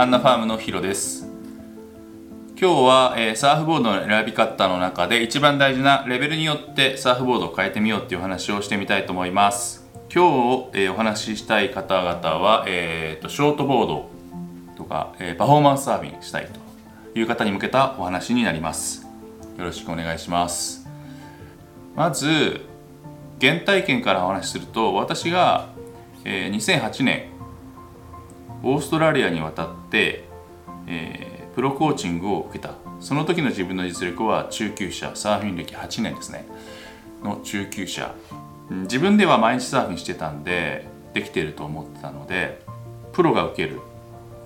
ハンナファームのヒロです。今日は、えー、サーフボードの選び方の中で一番大事なレベルによってサーフボードを変えてみようっていう話をしてみたいと思います。今日、えー、お話ししたい方々は、えーと、ショートボードとか、えー、パフォーマンスサーフィンしたいという方に向けたお話になります。よろしくお願いします。まず原体験からお話しすると私が、え、2008年オーストラリアに渡って、えー、プロコーチングを受けた。その時の自分の実力は中級者サーフィン歴8年ですね。の中級者。自分では毎日サーフィンしてたんでできてると思ってたのでプロが受ける。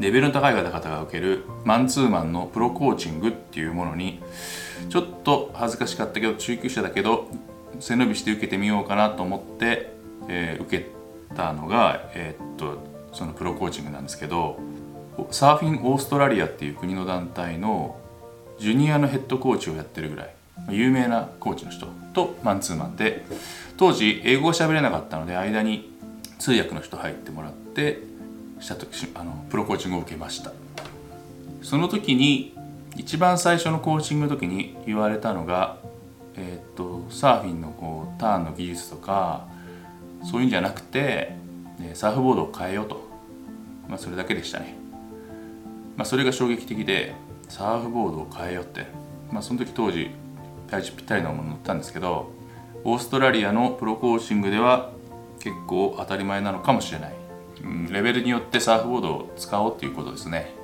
レベルの高い方々が受けるマンツーマンのプロコーチングっていうものにちょっと恥ずかしかったけど中級者だけど背伸びして受けてみようかなと思って、えー、受けたのが、えー、っとそのプロコーチングなんですけどサーフィンオーストラリアっていう国の団体のジュニアのヘッドコーチをやってるぐらい有名なコーチの人とマンツーマンで当時英語が喋れなかったので間に通訳の人入ってもらってした時あのプロコーチングを受けました。その時に一番最初のコーチングの時に言われたのが、えー、っとサーフィンのこうターンの技術とかそういうんじゃなくてサーフボードを変えようと、まあ、それだけでしたね、まあ、それが衝撃的でサーフボードを変えようって、まあ、その時当時体重ぴったりなもの乗ったんですけどオーストラリアのプロコーチングでは結構当たり前なのかもしれない、うん、レベルによってサーフボードを使おうっていうことですね。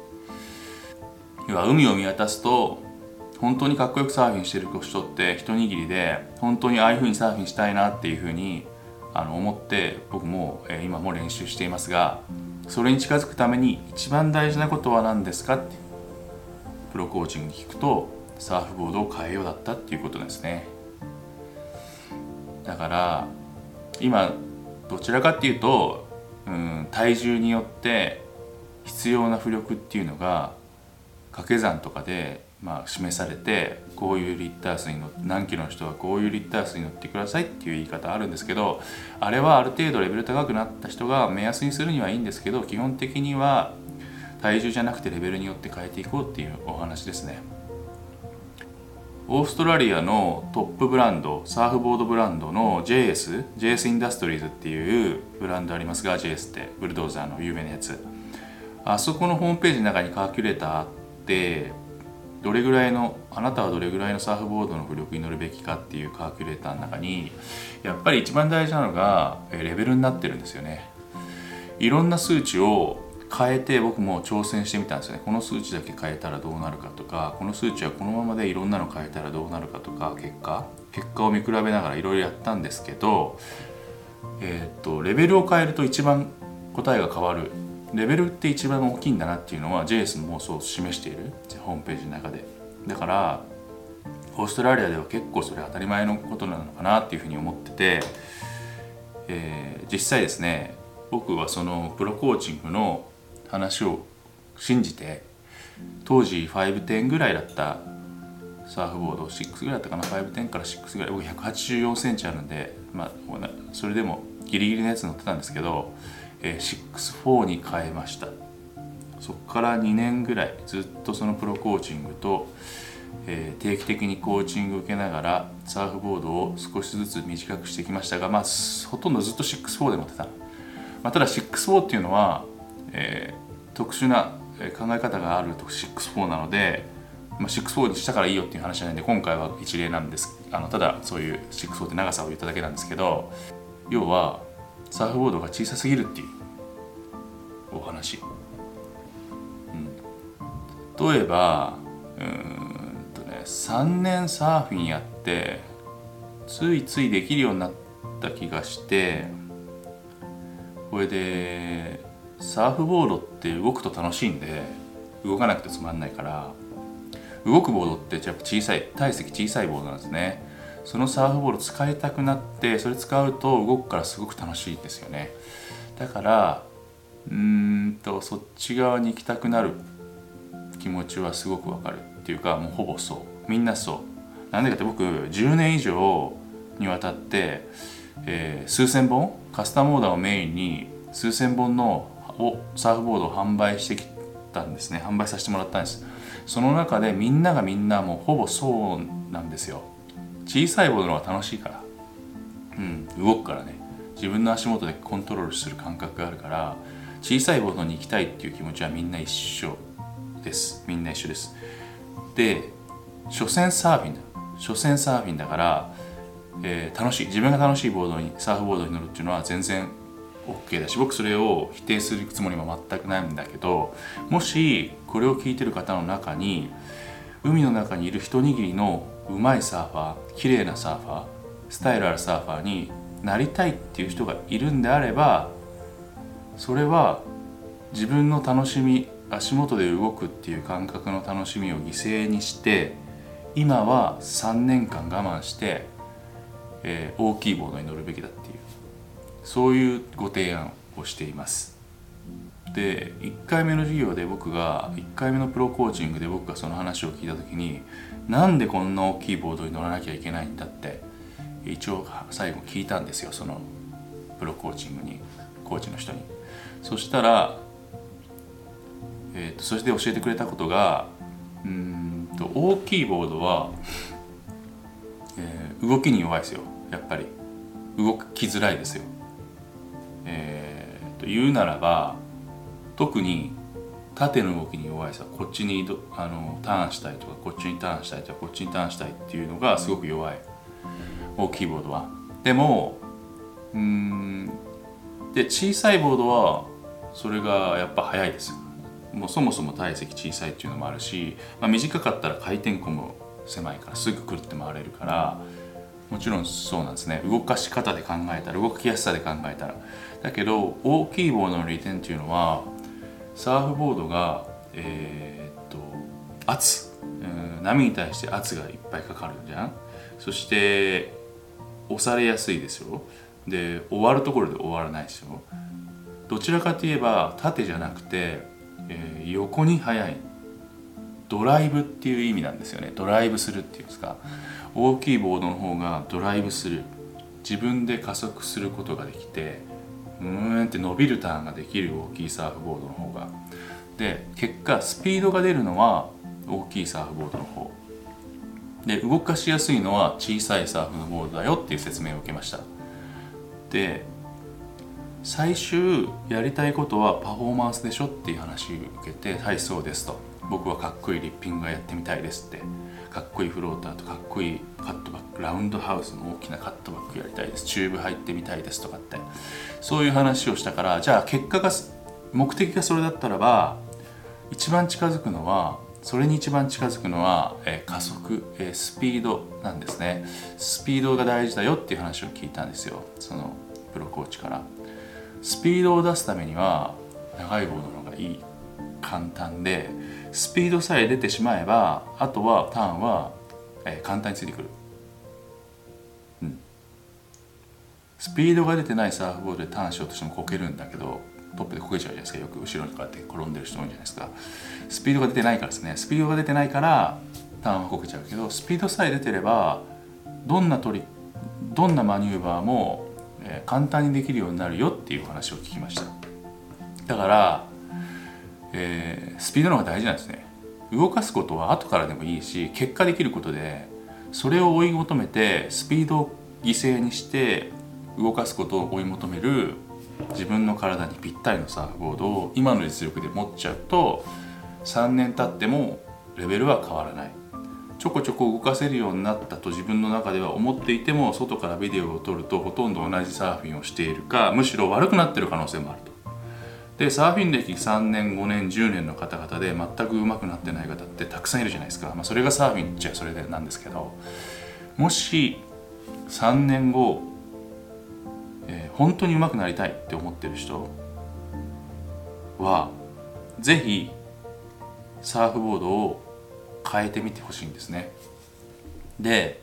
要は海を見渡すと本当にかっこよくサーフィンしてる人って一握りで本当にああいう風にサーフィンしたいなっていう風にあの思って僕も、え、今も練習していますがそれに近づくために一番大事なことは何ですかって。プロコーチングに聞くとサーフボードを変えようだったっていうことですね。だから今どちらかっていうと、うん、体重によって必要な浮力っていうのが掛け算とかでまあ、示されてこういうリッター数に乗って何キロの人はこういうリッター数に乗ってくださいっていう言い方あるんですけどあれはある程度レベル高くなった人が目安にするにはいいんですけど基本的には体重じゃなくてレベルによって変えていこうっていうお話ですね。オーストラリアのトップブランドサーフボードブランドの JS JS インダストリーズっていうブランドありますが JS ってブルドーザーの有名なやつ。あそこのホームページの中にカーキュレーターあってどれぐらいのあなたはどれぐらいのサーフボードの浮力に乗るべきかっていうカーキュレーターの中にやっぱり一番大事なのがレベルになってるんですよね。いろんな数値を変えて僕も挑戦してみたんですよね。この数値だけ変えたらどうなるかとかこの数値はこのままでいろんなの変えたらどうなるかとか結果結果を見比べながらいろいろやったんですけどえー、っとレベルを変えると一番答えが変わるレベルって一番大きいんだなっていうのは JS もそう示しているホームページの中で。だからオーストラリアでは結構それ当たり前のことなのかなっていうふうに思ってて、えー、実際ですね僕はそのプロコーチングの話を信じて当時510ぐらいだったサーフボード6ぐらいだったかな510から6ぐらい僕1 8 4センチあるんで、まあ、それでもギリギリのやつ乗ってたんですけどえ64に変えました。そこから2年ぐらいずっとそのプロコーチングと、え、定期的にコーチング受けながらサーフボードを少しずつ短くしてきましたが、まあ、ほとんどずっと64で乗ってた、まあ、ただ64っていうのは、えー、特殊な考え方があると64なので、まあ、64にしたからいいよっていう話じゃないんで今回は一例なんです。あのただそういう64って長さを言っただけなんですけど要はサーフボードが小さすぎるっていう。お話、うん、例えばうんとね3年サーフィンやってついついできるようになった気がしてこれでサーフボードって動くと楽しいんで動かなくてつまんないから動くボードってやっぱ小さい体積小さいボードなんですね。そのサーフボール使いたくなってそれ使うと動くからすごく楽しいですよね。だからうんとそっち側に行きたくなる気持ちはすごくわかるっていうかもうほぼそう。みんなそう。なんでかって僕10年以上にわたって、えー、数千本カスタムオーダーをメインに数千本のをサーフボードを販売してきたんですね。販売させてもらったんです。その中でみんながみんなもうほぼそうなんですよ。小さいボードの方が楽しいから。うん動くからね。自分の足元でコントロールする感覚があるから小さいボードに行きたいっていう気持ちはみんな一緒です。みんな一緒です。で所詮サーフィンだ。所詮サーフィンだから、えー楽しい。自分が楽しいボードにサーフボードに乗るっていうのは全然 OK だし僕それを否定するつもりも全くないんだけどもしこれを聞いてる方の中に海の中にいる一握りのうまいサーファー綺麗なサーファースタイルあるサーファーになりたいっていう人がいるんであればそれは自分の楽しみ足元で動くっていう感覚の楽しみを犠牲にして今は3年間我慢して、えー大きいボードに乗るべきだっていうそういうご提案をしています。で1回目の授業で僕が1回目のプロコーチングで僕がその話を聞いた時になんでこんな大きいボードに乗らなきゃいけないんだって一応最後聞いたんですよそのプロコーチングにコーチの人に。そしたら、えー、とそして教えてくれたことがうんと大きいボードは、えー動きに弱いですよやっぱり。動きづらいですよ。えーと言うならば特に縦の動きに弱いですよこっちにあのターンしたいとかこっちにターンしたいとかこっちにターンしたいっていうのがすごく弱い大きいボードは。でもうんで小さいボードはそれがやっぱ速いですもうそもそも体積小さいっていうのもあるし、まあ、短かったら回転弧も狭いからすぐくるって回れるからもちろんそうなんですね。動かし方で考えたら動きやすさで考えたら。だけど大きいボードの利点っていうのはサーフボードがえーっと圧、うん波に対して圧がいっぱいかかるじゃん。そして押されやすいですよ。で終わるところで終わらないですよ。どちらかといえば縦じゃなくて、えー横に速い。ドライブっていう意味なんですよね。ドライブするっていうんですか。大きいボードの方がドライブする。自分で加速することができてうーんって伸びるターンができる大きいサーフボードの方が。で結果スピードが出るのは大きいサーフボードの方。で動かしやすいのは小さいサーフのボードだよっていう説明を受けました。で最終やりたいことはパフォーマンスでしょっていう話を受けて「はいそうです」と「僕はかっこいいリッピングがやってみたいです」って。かっこいいフローターとかっこいいカットバックラウンドハウスの大きなカットバックやりたいです。チューブ入ってみたいですとかって。そういう話をしたからじゃあ結果が目的がそれだったらば一番近づくのはそれに一番近づくのは、えー加速、えースピードなんですね。スピードが大事だよっていう話を聞いたんですよ。そのプロコーチから。スピードを出すためには長いボードの方がいい。簡単でスピードさえ出てしまえばあとはターンは、えー簡単についてくる、うん、スピードが出てないサーフボードでターンしようとしてもこけるんだけどトップでこけちゃうじゃないですか。よく後ろにこうやって転んでる人多いじゃないですか。スピードが出てないからですね。スピードが出てないからターンはこけちゃうけどスピードさえ出てればどんなトリどんなマニューバーも、えー簡単にできるようになるよっていう話を聞きました。だから、えースピードの方が大事なんですね動かすことは後からでもいいし結果できることでそれを追い求めてスピードを犠牲にして動かすことを追い求める自分の体にぴったりのサーフボードを今の実力で持っちゃうと3年経ってもレベルは変わらないちょこちょこ動かせるようになったと自分の中では思っていても外からビデオを撮るとほとんど同じサーフィンをしているかむしろ悪くなってる可能性もあると。でサーフィン歴3年5年10年の方々で全く上手くなってない方ってたくさんいるじゃないですか、まあ、それがサーフィンっちゃそれでなんですけど。もし3年後、えー本当に上手くなりたいって思ってる人はぜひサーフボードを変えてみてほしいんですね。で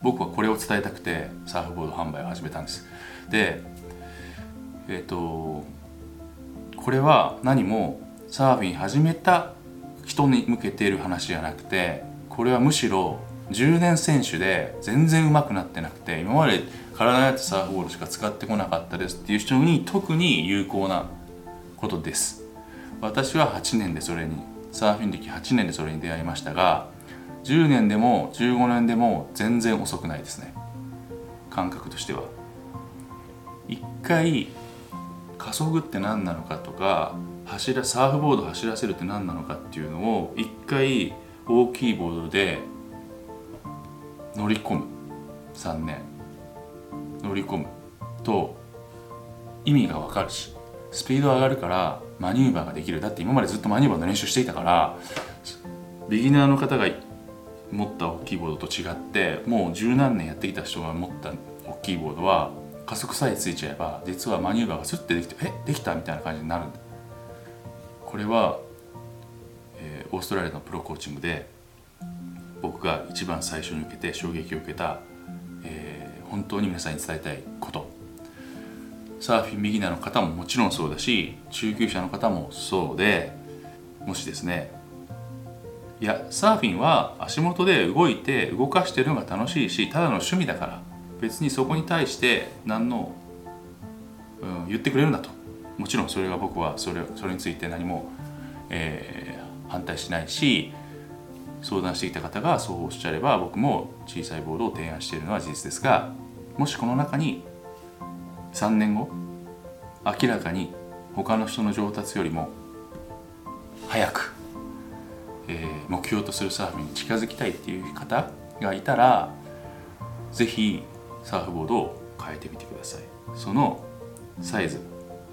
僕はこれを伝えたくてサーフボード販売を始めたんです。でえっ、とこれは何もサーフィン始めた人に向けている話じゃなくてこれはむしろ10年選手で全然上手くなってなくて今まで体に合ったサーフボードしか使ってこなかったですっていう人に特に有効なことです。私は8年でそれにサーフィン歴8年でそれに出会いましたが10年でも15年でも全然遅くないですね。感覚としては。一回加速って何なのかとか走らサーフボード走らせるって何なのかっていうのを一回大きいボードで乗り込む。3年。乗り込む。と意味が分かるし。スピード上がるからマニューバーができる。だって今までずっとマニューバーの練習していたからビギナーの方が持った大きいボードと違ってもう十何年やってきた人が持った大きいボードは加速さえついちゃえば実はマニューバーがスッてできてえできたみたいな感じになるこれは、えー、オーストラリアのプロコーチングで僕が一番最初に受けて衝撃を受けた、えー、本当に皆さんに伝えたいこと。サーフィンビギナーの方ももちろんそうだし中級者の方もそうでもしですねいやサーフィンは足元で動いて動かしてるのが楽しいしただの趣味だから別にそこに対して何の、うん、言ってくれるんだと。もちろんそれが僕はそれそれについて何も、えー、反対しないし相談してきた方がそうおっしゃれば僕も小さいボードを提案しているのは事実ですがもしこの中に3年後明らかに他の人の上達よりも早く、えー、目標とするサーフィンに近づきたいっていう方がいたら是非サーフボードを変えてみてください。そのサイズ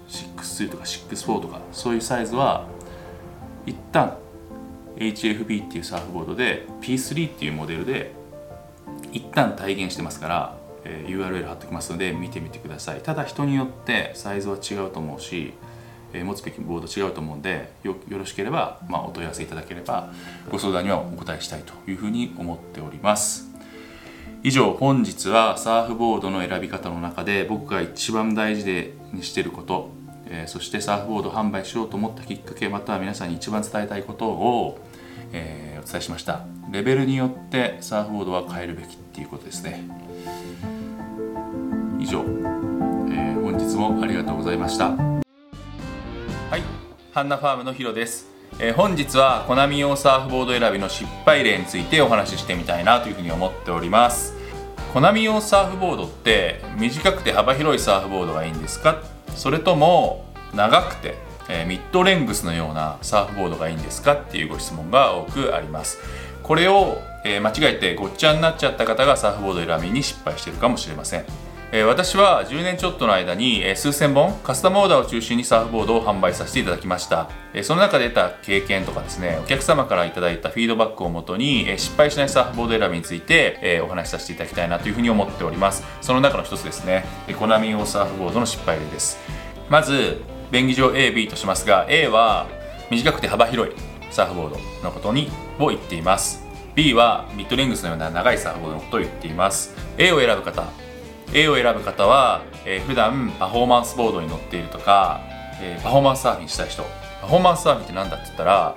6-2とか6-4とかそういうサイズは一旦 HFB っていうサーフボードで P3 っていうモデルで一旦体現してますから、えー、URL 貼っておきますので見てみてください。ただ人によってサイズは違うと思うし、え、持つべきボード違うと思うんでよよろしければ、まあ、お問い合わせいただければご相談にはお答えしたいというふうに思っております。以上本日はサーフボードの選び方の中で僕が一番大事でにしてることえー、そしてサーフボード販売しようと思ったきっかけまたは皆さんに一番伝えたいことを、えー、お伝えしました。レベルによってサーフボードは変えるべきっていうことですね。以上、えー、本日もありがとうございました。はいハンナファームのヒロです。えー、本日はコナミ用サーフボード選びの失敗例についてお話ししてみたいなというふうに思っております。コナミ用サーフボードって短くて幅広いサーフボードがいいんですか？それとも長くて、えー、ミッドレングスのようなサーフボードがいいんですか？っていうご質問が多くあります。これを、えー、間違えてごっちゃになっちゃった方がサーフボード選びに失敗してるかもしれません。え私は10年ちょっとの間に、え数千本カスタムオーダーを中心にサーフボードを販売させていただきました、えその中で得た経験とかですねお客様からいいたフィードバックをもとに、え失敗しないサーフボード選びについて、えお話しさせていただきたいなというふうに思っております。その中の一つですねエコナミ用サーフボードの失敗例です。まず便宜上 AB としますが A は短くて幅広いサーフボードのことにを言っています。B はミッドレングスのような長いサーフボードのことを言っています。A を選ぶ方 A を選ぶ方は、えー、普段パフォーマンスボードに乗っているとか、えー、パフォーマンスサーフィンしたい人。パフォーマンスサーフィンって何だって言ったら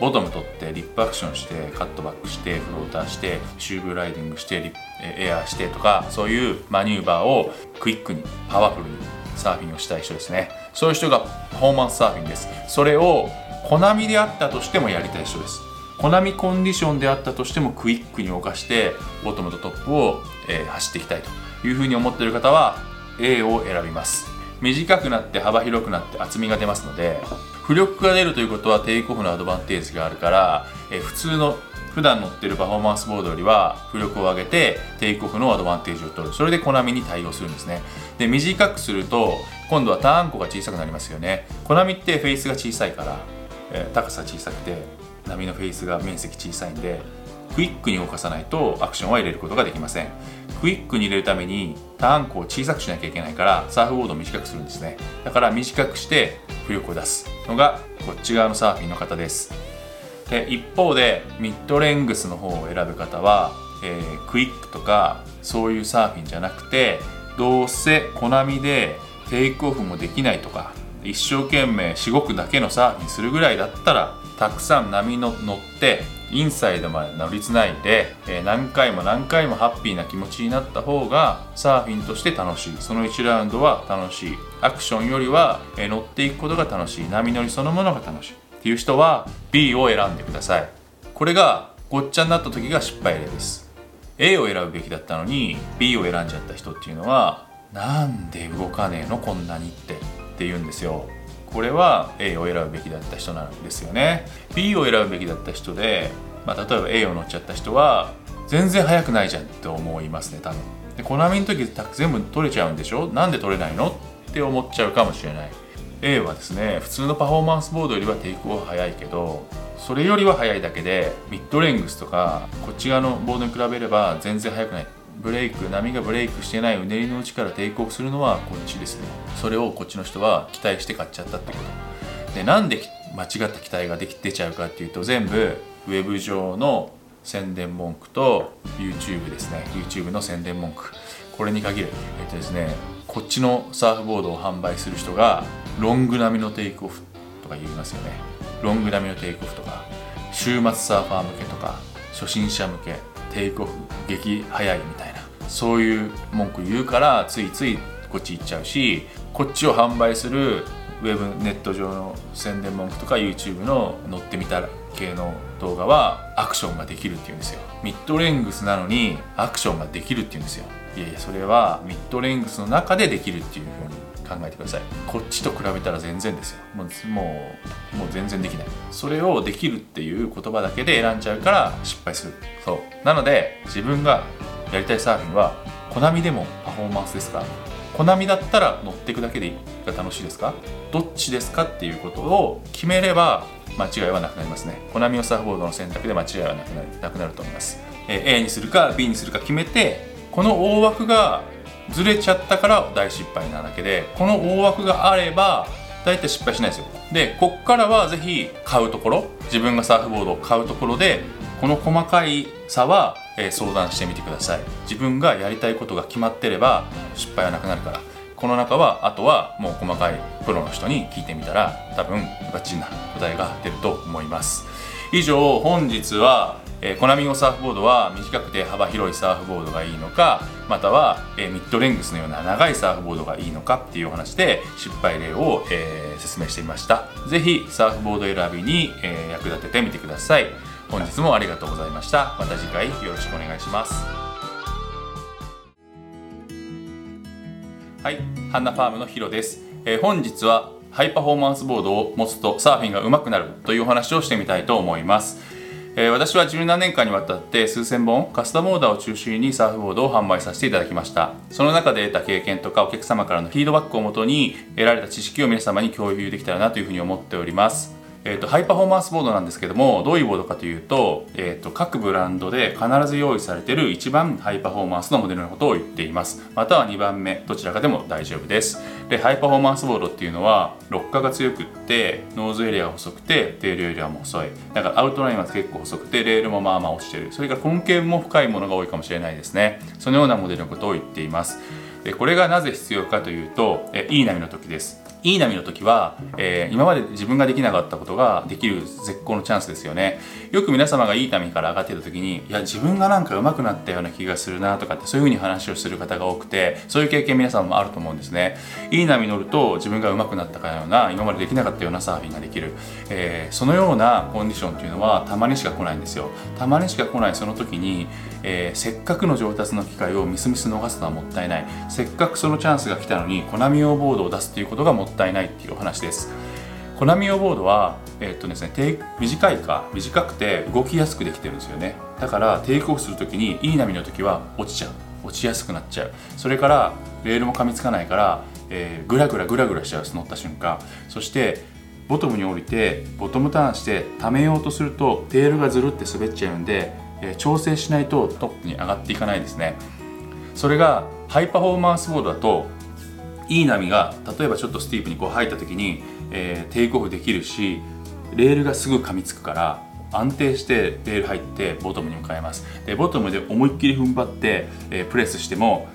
ボトム取ってリップアクションしてカットバックしてフローターしてシューブライディングしてリエアーしてとかそういうマニューバーをクイックにパワフルにサーフィンをしたい人ですね。そういう人がパフォーマンスサーフィンです。それを小波であったとしてもやりたい人です。小波コンディションであったとしてもクイックに動かしてボトムとトップを、えー、走っていきたいと。いうふうに思っている方は A を選びます。短くなって幅広くなって厚みが出ますので浮力が出るということはテイクオフのアドバンテージがあるから、え、普通の普段乗ってるパフォーマンスボードよりは浮力を上げてテイクオフのアドバンテージを取る。それで小波に対応するんですね。で短くすると今度はターン弧が小さくなりますよね。小波ってフェイスが小さいから、え、高さ小さくて波のフェイスが面積小さいんでクイックに動かさないとアクションは入れることができません。クイックに入れるためにターン弧を小さくしなきゃいけないからサーフボードを短くするんですね。だから短くして浮力を出すのがこっち側のサーフィンの方です。で一方でミッドレングスの方を選ぶ方は、えー、クイックとかそういうサーフィンじゃなくてどうせコナミでテイクオフもできないとか一生懸命しごくだけのサーフィンするぐらいだったらたくさん波の乗ってインサイドまで乗りつないで、えー、何回も何回もハッピーな気持ちになった方がサーフィンとして楽しい。その1ラウンドは楽しい。アクションよりは、えー、乗っていくことが楽しい。波乗りそのものが楽しい。っていう人は B を選んでください。これがごっちゃになった時が失敗例です。A を選ぶべきだったのに B を選んじゃった人っていうのはなんで動かねえのこんなにって。って言うんですよ。これは A を選ぶべきだった人なんですよね。B を選ぶべきだった人で、まあ、例えば A を乗っちゃった人は全然速くないじゃんって思いますね多分。でコナミの時全部取れちゃうんでしょ？なんで取れないの？って思っちゃうかもしれない。A はですね普通のパフォーマンスボードよりはテイクオフ速いけどそれよりは速いだけでミッドレングスとかこっち側のボードに比べれば全然速くない。ブレイク波がブレイクしてないうねりの内からテイクオフするのはこっちですね。それをこっちの人は期待して買っちゃったってこと。でなんで間違った期待ができ出ちゃうかっていうと全部ウェブ上の宣伝文句と YouTube ですね。YouTube の宣伝文句。これに限る。えっとですねこっちのサーフボードを販売する人がロング並みのテイクオフとか言いますよね。ロング並みのテイクオフとか週末サーファー向けとか初心者向けテイクオフ激早いみたいな。そういう文句言うからついついこっち行っちゃうしこっちを販売するウェブネット上の宣伝文句とか YouTube の乗ってみたら系の動画はアクションができるっていうんですよ。ミッドレングスなのにアクションができるっていうんですよ。いやいやそれはミッドレングスの中でできるっていうふうに考えてください。こっちと比べたら全然ですよ。もうもうもう全然できない。それをできるっていう言葉だけで選んじゃうから失敗する。そう。なので自分がやりたいサーフィンはコナミでもパフォーマンスですか？コナミだったら乗っていくだけでが楽しいですか？どっちですかっていうことを決めれば間違いはなくなりますね。コナミをサーフボードの選択で間違いはなくなるなくなると思います、え、A にするか B にするか決めてこの大枠がずれちゃったから大失敗なだけでこの大枠があれば大体失敗しないですよ。でこっからはぜひ買うところ自分がサーフボードを買うところでこの細かい差は、え、相談してみてください。自分がやりたいことが決まってれば失敗はなくなるから。この中はあとはもう細かいプロの人に聞いてみたら多分バッチリな答えが出ると思います。以上本日はえー、コナミゴサーフボードは短くて幅広いサーフボードがいいのかまたは、えー、ミッドレングスのような長いサーフボードがいいのかっていうお話で失敗例を、えー、説明してみました。是非サーフボード選びに、え役立ててみてください。本日もありがとうございました。また次回よろしくお願いします。はいハンナファームのヒロです、え本日はハイパフォーマンスボードを持つとサーフィンが上手くなるというお話をしてみたいと思います。えー、私は17年間にわたって数千本カスタムオーダーを中心にサーフボードを販売させていただきました。その中で得た経験とかお客様からのフィードバックをもとに得られた知識を皆様に共有できたらなというふうに思っております。えーと、ハイパフォーマンスボードなんですけどもどういうボードかというと,、えーと、各ブランドで必ず用意されている一番ハイパフォーマンスのモデルのことを言っています。または2番目どちらかでも大丈夫です。でハイパフォーマンスボードっていうのはロッカーが強くってノーズエリアが細くてテールエリアも細い。だからアウトラインは結構細くてレールもまあまあ落ちてる。それからコンケーブも深いものが多いかもしれないですね。そのようなモデルのことを言っています。でこれがなぜ必要かというと、えいい波の時です。いい波の時は、えー、今まで自分ができなかったことができる絶好のチャンスですよね。よく皆様がいい波から上がってた時にいや自分がなんか上手くなったような気がするなとかってそういう風に話をする方が多くてそういう経験皆さんもあると思うんですね。いい波乗ると自分が上手くなったかのような今までできなかったようなサーフィンができる、えー、そのようなコンディションっていうのはたまにしか来ないんですよ。たまにしか来ない。その時に、えー、せっかくの上達の機会をみすみす逃すのはもったいない。せっかくそのチャンスが来たのにコナミ用ボードを出すっていうことがもったいないっていうお話です。コナミ用ボードは、えー、っとですね、短いか短くて動きやすくできてるんですよね。だからテイクオフする時にいい波の時は落ちちゃう。落ちやすくなっちゃう。それからレールも噛みつかないから、えー、グラグラグラグラしちゃう。乗った瞬間。そしてボトムに降りてボトムターンして溜めようとするとテールがずるって滑っちゃうんで、え、調整しないとトップに上がっていかないですね。それがハイパフォーマンスボードだといい波が例えばちょっとスティープにこう入った時に、えー、テイクオフできるしレールがすぐ噛みつくから安定してレール入ってボトムに向かいます。でボトムで思いっきり踏ん張って、えー、プレスしても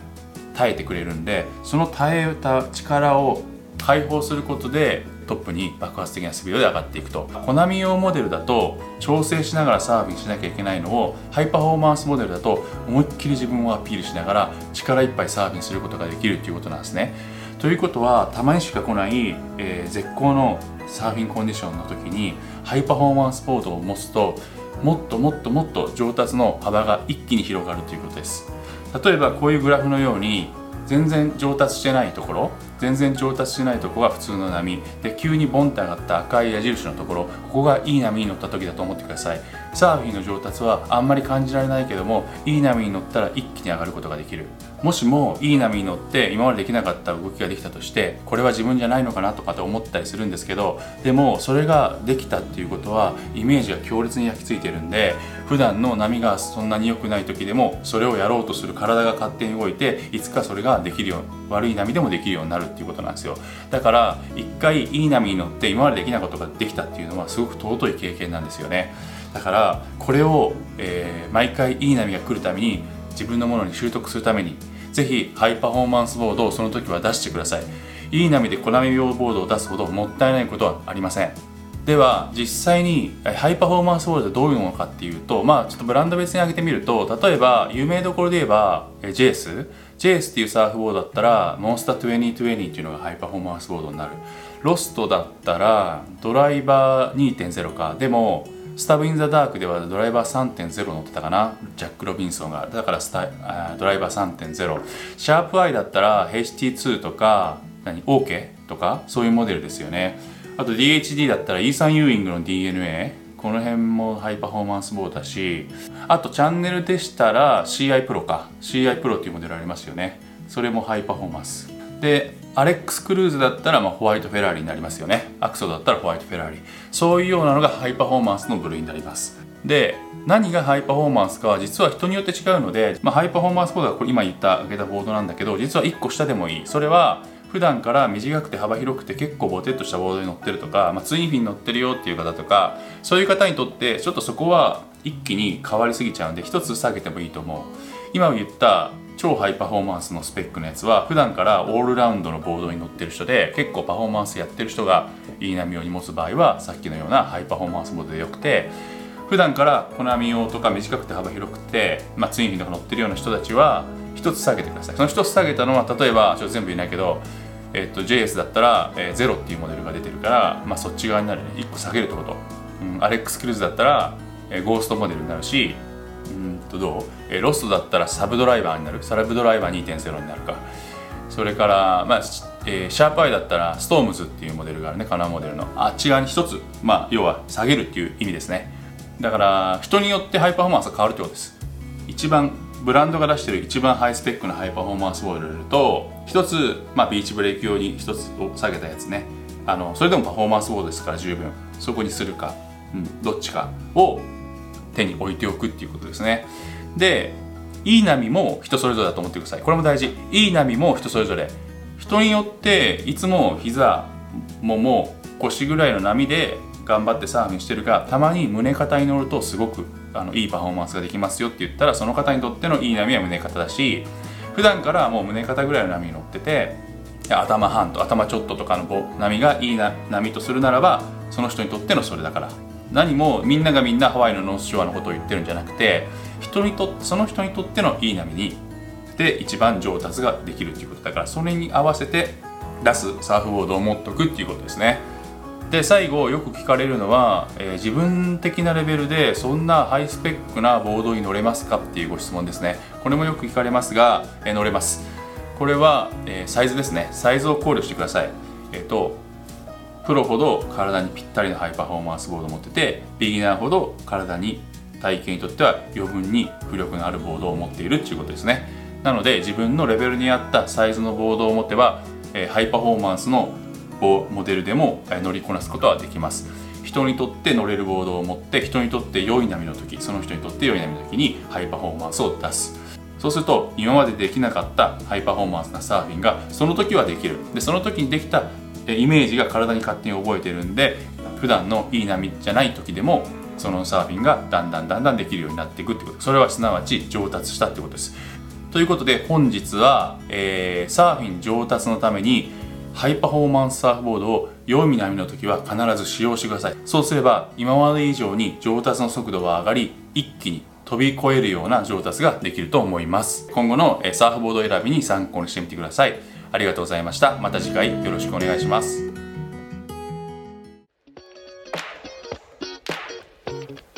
耐えてくれるんでその耐えた力を解放することでトップに爆発的なスピードで上がっていくと。コナミ用モデルだと調整しながらサーフィンしなきゃいけないのをハイパフォーマンスモデルだと思いっきり自分をアピールしながら力いっぱいサーフィンすることができるということなんですね。ということはたまにしか来ない、えー、絶好のサーフィンコンディションの時にハイパフォーマンスボードを持つともっともっともっと上達の幅が一気に広がるということです。例えばこういうグラフのように全然上達してないところ全然上達してないとこが普通の波。で急にボンって上がった赤い矢印のところここがいい波に乗った時だと思ってください。サーフィンの上達はあんまり感じられないけどもいい波に乗ったら一気に上がることができる。もしもいい波に乗って今までできなかった動きができたとしてこれは自分じゃないのかなとかって思ったりするんですけどでもそれができたっていうことはイメージが強烈に焼き付いてるんで普段の波がそんなに良くない時でもそれをやろうとする体が勝手に動いていつかそれができるよう悪い波でもできるようになるっていうことなんですよ。だから一回いい波に乗って今までできないことができたっていうのはすごく尊い経験なんですよね。だからこれを、えー、毎回いい波が来るために自分のものに習得するためにぜひハイパフォーマンスボードをその時は出してください。いい波でコナミ用ボードを出すほどもったいないことはありません。では実際にハイパフォーマンスボールってどういうものかっていうとまあちょっとブランド別に挙げてみると例えば有名どころで言えばジェイス。ジェイスっていうサーフボードだったらモンスター2020っていうのがハイパフォーマンスボードになる。ロストだったらドライバー2.0か。でもスタブ・イン・ザ・ダークではドライバー3.0乗ってたかな。ジャック・ロビンソンが。だからスタドライバー3.0シャープ I だったら HT2 とか何？OK とかそういうモデルですよね。あと DHD だったらイーサン・ユーイングの DNA この辺もハイパフォーマンスボードだし。あとチャンネルでしたら CI プロか。CI プロっていうモデルありますよね。それもハイパフォーマンス。でアレックスクルーズだったらまホワイトフェラーリになりますよね。アクソだったらホワイトフェラーリ。そういうようなのがハイパフォーマンスの部類になります。で何がハイパフォーマンスかは実は人によって違うので、まあ、ハイパフォーマンスボードはこれ今言った上げたボードなんだけど実は1個下でもいい。それは普段から短くて幅広くて結構ボテッとしたボードに乗ってるとか、まあ、ツインフィン乗ってるよっていう方とかそういう方にとってちょっとそこは一気に変わりすぎちゃうんで一つ下げてもいいと思う。今言った超ハイパフォーマンスのスペックのやつは普段からオールラウンドのボードに乗ってる人で結構パフォーマンスやってる人がいい波用に持つ場合はさっきのようなハイパフォーマンスボードでよくて普段からコナミ用とか短くて幅広くて、まあ、ツインフィンとか乗ってるような人たちは一つ下げてください。その一つ下げたのは例えばちょ全部言えないけどえっと、JS だったら、えー、0っていうモデルが出てるから、まあ、そっち側になるね。1個下げるってこと、うん、アレックスクルーズだったら、えー、ゴーストモデルになるしうんとどう、えー、ロストだったらサブドライバーになる。サブドライバー2.0になるか。それから、まあえー、シャープアイだったらストームズっていうモデルがあるね。カナーモデルの。あっち側に一つ、まあ、要は下げるっていう意味ですね。だから人によってハイパフォーマンスが変わるってことです。一番ブランドが出してる一番ハイスペックなハイパフォーマンスモデルと一つ、まあ、ビーチブレーキ用に一つを下げたやつね。あのそれでもパフォーマンスボードですから十分そこにするか、うん、どっちかを手に置いておくっていうことですね。でいい波も人それぞれだと思ってください。これも大事。いい波も人それぞれ。人によっていつも膝もも腰ぐらいの波で頑張ってサーフィンしてるがたまに胸肩に乗るとすごくあのいいパフォーマンスができますよって言ったらその方にとってのいい波は胸肩だし普段からもう胸肩ぐらいの波に乗ってて頭半と頭ちょっととかの波がいいな波とするならばその人にとってのそれだから。何もみんながみんなハワイのノースショアのことを言ってるんじゃなくて人にとその人にとってのいい波にで一番上達ができるっていうことだからそれに合わせて出すサーフボードを持っとくっていうことですね。で最後よく聞かれるのは、えー、自分的なレベルでそんなハイスペックなボードに乗れますかっていうご質問ですね。これもよく聞かれますが、えー、乗れます。これは、えー、サイズですね。サイズを考慮してください。えっ、とプロほど体にぴったりのハイパフォーマンスボードを持っててビギナーほど体に体型にとっては余分に浮力のあるボードを持っているっていうことですね。なので自分のレベルに合ったサイズのボードを持てば、え、ハイパフォーマンスのモデルでも乗りこなすことはできます。人にとって乗れるボードを持って人にとって良い波の時その人にとって良い波の時にハイパフォーマンスを出す。そうすると今までできなかったハイパフォーマンスなサーフィンがその時はできる。でその時にできたイメージが体に勝手に覚えてるんで普段のいい波じゃない時でもそのサーフィンがだんだんだんだんできるようになっていくってこと。それはすなわち上達したってことです。ということで本日は、えー、サーフィン上達のためにハイパフォーマンスサーフボードを弱い波の時は必ず使用してください。そうすれば今まで以上に上達の速度は上がり一気に飛び越えるような上達ができると思います。今後のサーフボード選びに参考にしてみてください。ありがとうございました。また次回よろしくお願いします。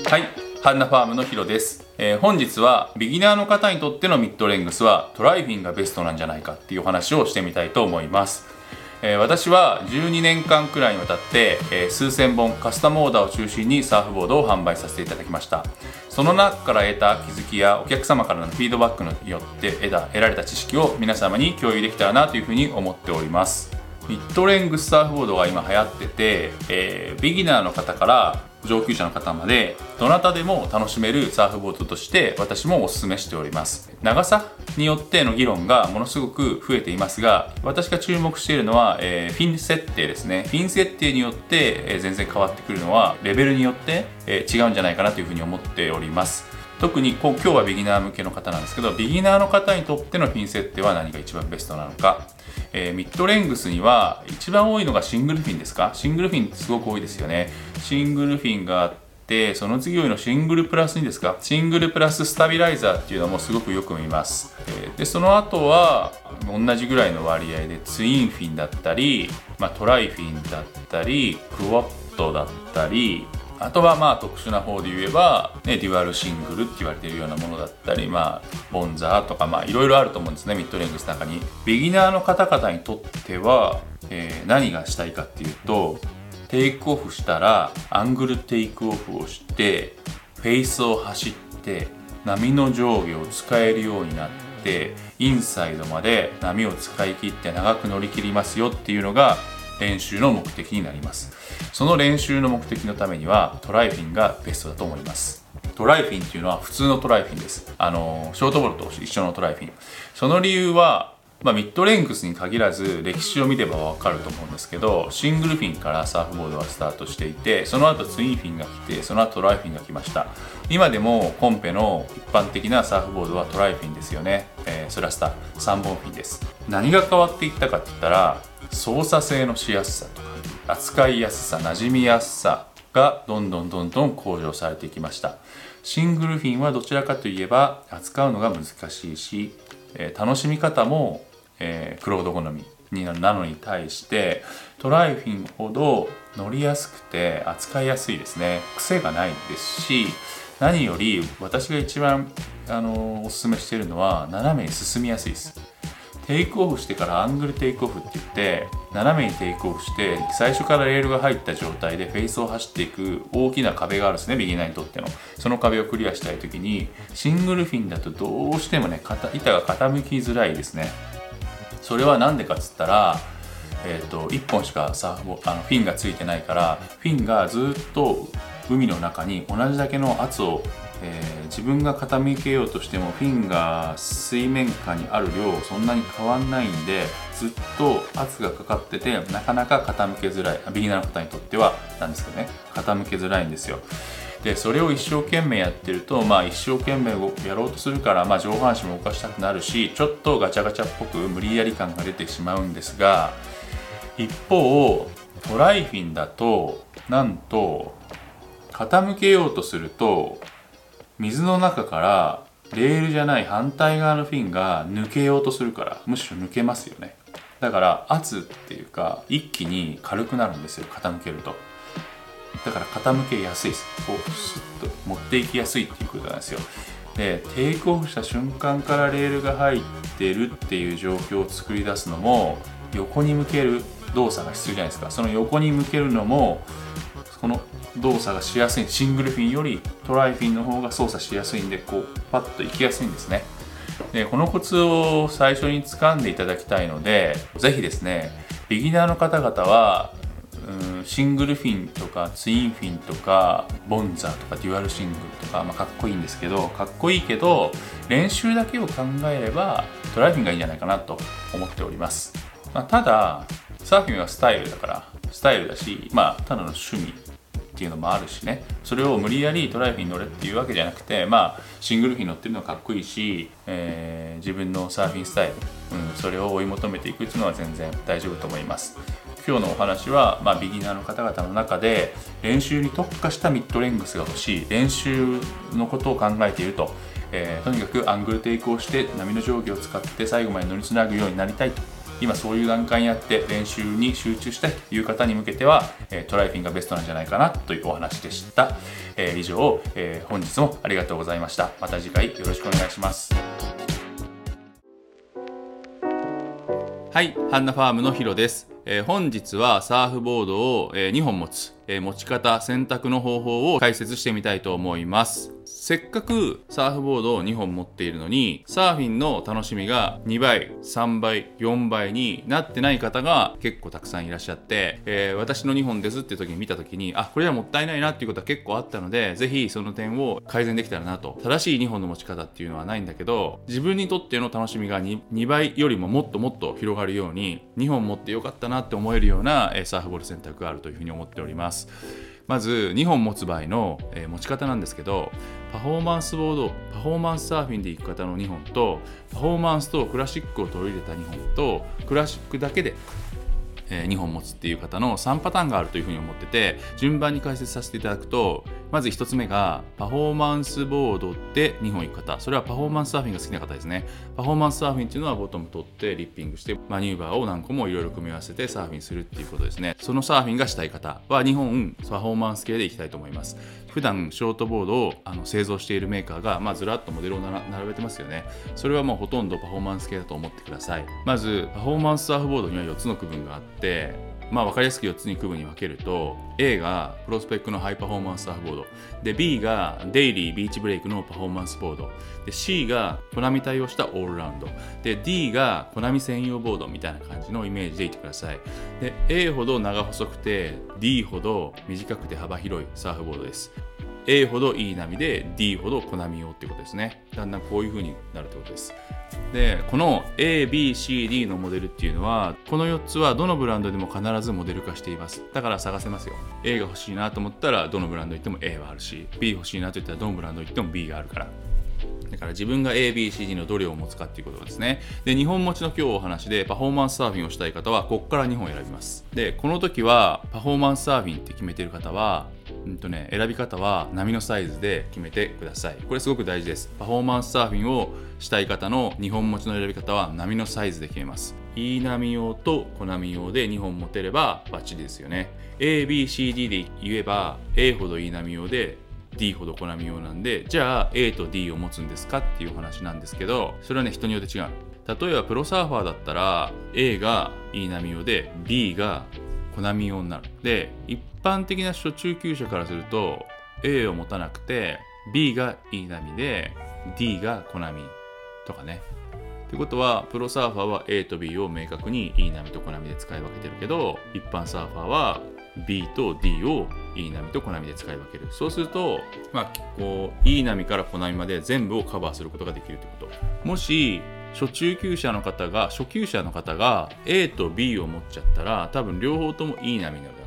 はい。ハンナファームのヒロです、えー、本日はビギナーの方にとってのミッドレングスはトライフィンがベストなんじゃないかっていうお話をしてみたいと思います。えー、私は12年間くらいにわたって、えー、数千本カスタムオーダーを中心にサーフボードを販売させていただきました。その中から得た気づきやお客様からのフィードバックによって得た得られた知識を皆様に共有できたらなというふうに思っております。ミッドレングスサーフボードが今流行ってて、えー、ビギナーの方から上級者の方までどなたでも楽しめるサーフボードとして私もお勧めしております。長さによっての議論がものすごく増えていますが私が注目しているのは、えー、フィン設定ですね。フィン設定によって、えー、全然変わってくるのはレベルによって、えー、違うんじゃないかなというふうに思っております。特にこう今日はビギナー向けの方なんですけどビギナーの方にとってのフィン設定は何が一番ベストなのか。えー、ミッドレングスには一番多いのがシングルフィンですか？シングルフィンってすごく多いですよね。シングルフィンがあってその次多いのシングルプラスにですか？シングルプラススタビライザーっていうのもすごくよく見ます、え、でその後は同じぐらいの割合でツインフィンだったり、まあ、トライフィンだったりクワットだったりあとはまあ特殊な方で言えば、ね、デュアルシングルって言われているようなものだったり、まあ、ボンザーとか、まあ、いろいろあると思うんですね、ミッドレングスの中に。ビギナーの方々にとっては、えー、何がしたいかっていうと、テイクオフしたら、アングルテイクオフをして、フェイスを走って、波の上下を使えるようになって、インサイドまで波を使い切って長く乗り切りますよっていうのが練習の目的になります。その練習の目的のためにはトライフィンがベストだと思います。トライフィンっていうのは普通のトライフィンです。あのショートボールと一緒のトライフィン。その理由はまあ、ミッドレングスに限らず歴史を見ればわかると思うんですけどシングルフィンからサーフボードはスタートしていてその後ツインフィンが来てその後トライフィンが来ました。今でもコンペの一般的なサーフボードはトライフィンですよね、えー、スラスター3本フィンです。何が変わっていったかって言ったら操作性のしやすさとか扱いやすさ馴染みやすさがどんどんどんどん向上されていきました。シングルフィンはどちらかといえば扱うのが難しいし、楽しみ方も、えー、クロード好みになのに対してトライフィンほど乗りやすくて扱いやすいですね。癖がないですし何より私が一番あのおすすめしているのは斜めに進みやすいです。テイクオフしてからアングルテイクオフって言って斜めにテイクオフして最初からレールが入った状態でフェイスを走っていく大きな壁があるんですねビギナーにとっての。その壁をクリアしたい時にシングルフィンだとどうしてもね板が傾きづらいですね。それは何でかっつったらえーと、1本しかサーフあのフィンがついてないからフィンがずっと海の中に同じだけの圧をえー、自分が傾けようとしてもフィンが水面下にある量そんなに変わんないんでずっと圧がかかっててなかなか傾けづらい。ビギナーの方にとってはなんですけどね。傾けづらいんですよ。でそれを一生懸命やってると、まあ、一生懸命やろうとするから、まあ、上半身も動かしたくなるしちょっとガチャガチャっぽく無理やり感が出てしまうんですが一方トライフィンだとなんと傾けようとすると水の中からレールじゃない反対側のフィンが抜けようとするからむしろ抜けますよね。だから圧っていうか一気に軽くなるんですよ傾けると。だから傾けやすいです。こうスッと持っていきやすいっていうことなんですよ。でテイクオフした瞬間からレールが入ってるっていう状況を作り出すのも横に向ける動作が必要じゃないですか。その横に向けるのもこの動作がしやすい。シングルフィンよりトライフィンの方が操作しやすいんでこうパッと行きやすいんですね。でこのコツを最初に掴んでいただきたいので是非ですねビギナーの方々はうんシングルフィンとかツインフィンとかボンザーとかデュアルシングルとか、まあ、かっこいいんですけどかっこいいけど練習だけを考えればトライフィンがいいんじゃないかなと思っております、まあ、ただサーフィンはスタイルだからスタイルだしまあただの趣味っていうのもあるしね。それを無理やりトライフィン乗れっていうわけじゃなくてまあシングルフィン乗ってるのはかっこいいし、えー、自分のサーフィンスタイル、うん、それを追い求めていくっていうのは全然大丈夫と思います。今日のお話は、まあ、ビギナーの方々の中で練習に特化したミッドレングスが欲しい。練習のことを考えていると、えー、とにかくアングルテイクをして波の定規を使って最後まで乗りつなぐようになりたいと。今そういう段階にあって練習に集中したいという方に向けては、えトライフィンがベストなんじゃないかなというお話でした、えー、以上、えー、本日もありがとうございました。また次回よろしくお願いします。はいハンナファームのヒロです、えー、本日はサーフボードを、え2本持つ、え持ち方選択の方法を解説してみたいと思います。せっかくサーフボードを2本持っているのにサーフィンの楽しみが2倍3倍4倍になってない方が結構たくさんいらっしゃって、えー、私の2本ですって時に見た時にあこれはもったいないなっていうことは結構あったのでぜひその点を改善できたらなと。正しい2本の持ち方っていうのはないんだけど自分にとっての楽しみが 2, 2倍よりももっともっと広がるように2本持ってよかったなって思えるような、え、サーフボール選択があるというふうに思っております。まず2本持つ場合の、え、持ち方なんですけどパフォーマンスボードパフォーマンスサーフィンで行く方の2本とパフォーマンスとクラシックを取り入れた2本とクラシックだけでえ2本持つっていう方の3パターンがあるというふうに思ってて順番に解説させていただくとまず1つ目がパフォーマンスボードで2本行く方。それはパフォーマンスサーフィンが好きな方ですね。パフォーマンスサーフィンっていうのはボトム取ってリッピングしてマニューバーを何個もいろいろ組み合わせてサーフィンするっていうことですね。そのサーフィンがしたい方は2本パフォーマンス系でいきたいと思います。普段ショートボードをあの製造しているメーカーが、まあ、ずらっとモデルを並べてますよね。それはもうほとんどパフォーマンス系だと思ってください。まずパフォーマンスサーフボードには4つの区分があってまあ、分かりやすく4つに区分に分けると A がプロスペックのハイパフォーマンスサーフボード。で B がデイリービーチブレイクのパフォーマンスボードで C がコナミ対応したオールラウンドで D がコナミ専用ボードみたいな感じのイメージでいてください。で A ほど長細くて D ほど短くて幅広いサーフボードです。A ほどいい波で D ほどコナミ用っていうことですね。だんだんこういう風になるってことです。でこの ABCD のモデルっていうのはこの4つはどのブランドでも必ずモデル化しています。だから探せますよ。A が欲しいなと思ったらどのブランド行っても A はあるし B 欲しいなと言ったらどのブランド行っても B があるから。から自分が ABCD のどれを持つかっていうことですね。で、2本持ちの今日お話でパフォーマンスサーフィンをしたい方は、ここから2本選びます。で、この時はパフォーマンスサーフィンって決めてる方は、うんとね、選び方は波のサイズで決めてください。これすごく大事です。パフォーマンスサーフィンをしたい方の2本持ちの選び方は波のサイズで決めます。いい波用と小波用で2本持てればバッチリですよね。A、B、C、D で言えば A ほどいい波用で D ほどコナミ用なんでじゃあ A と D を持つんですかっていう話なんですけどそれはね人によって違う。例えばプロサーファーだったら A がいい波用で B がコナミ用になる。で一般的な初中級者からすると A を持たなくて B がいい波で D がコナミとかね。ってことはプロサーファーは A と B を明確にいい波とコナミで使い分けてるけど一般サーファーは B と D をいい波と小波で使い分ける。そうすると、まあ、こういい波から小波まで全部をカバーすることができるということ。もし初中級者の方が初級者の方が A と B を持っちゃったら多分両方ともいい波になる。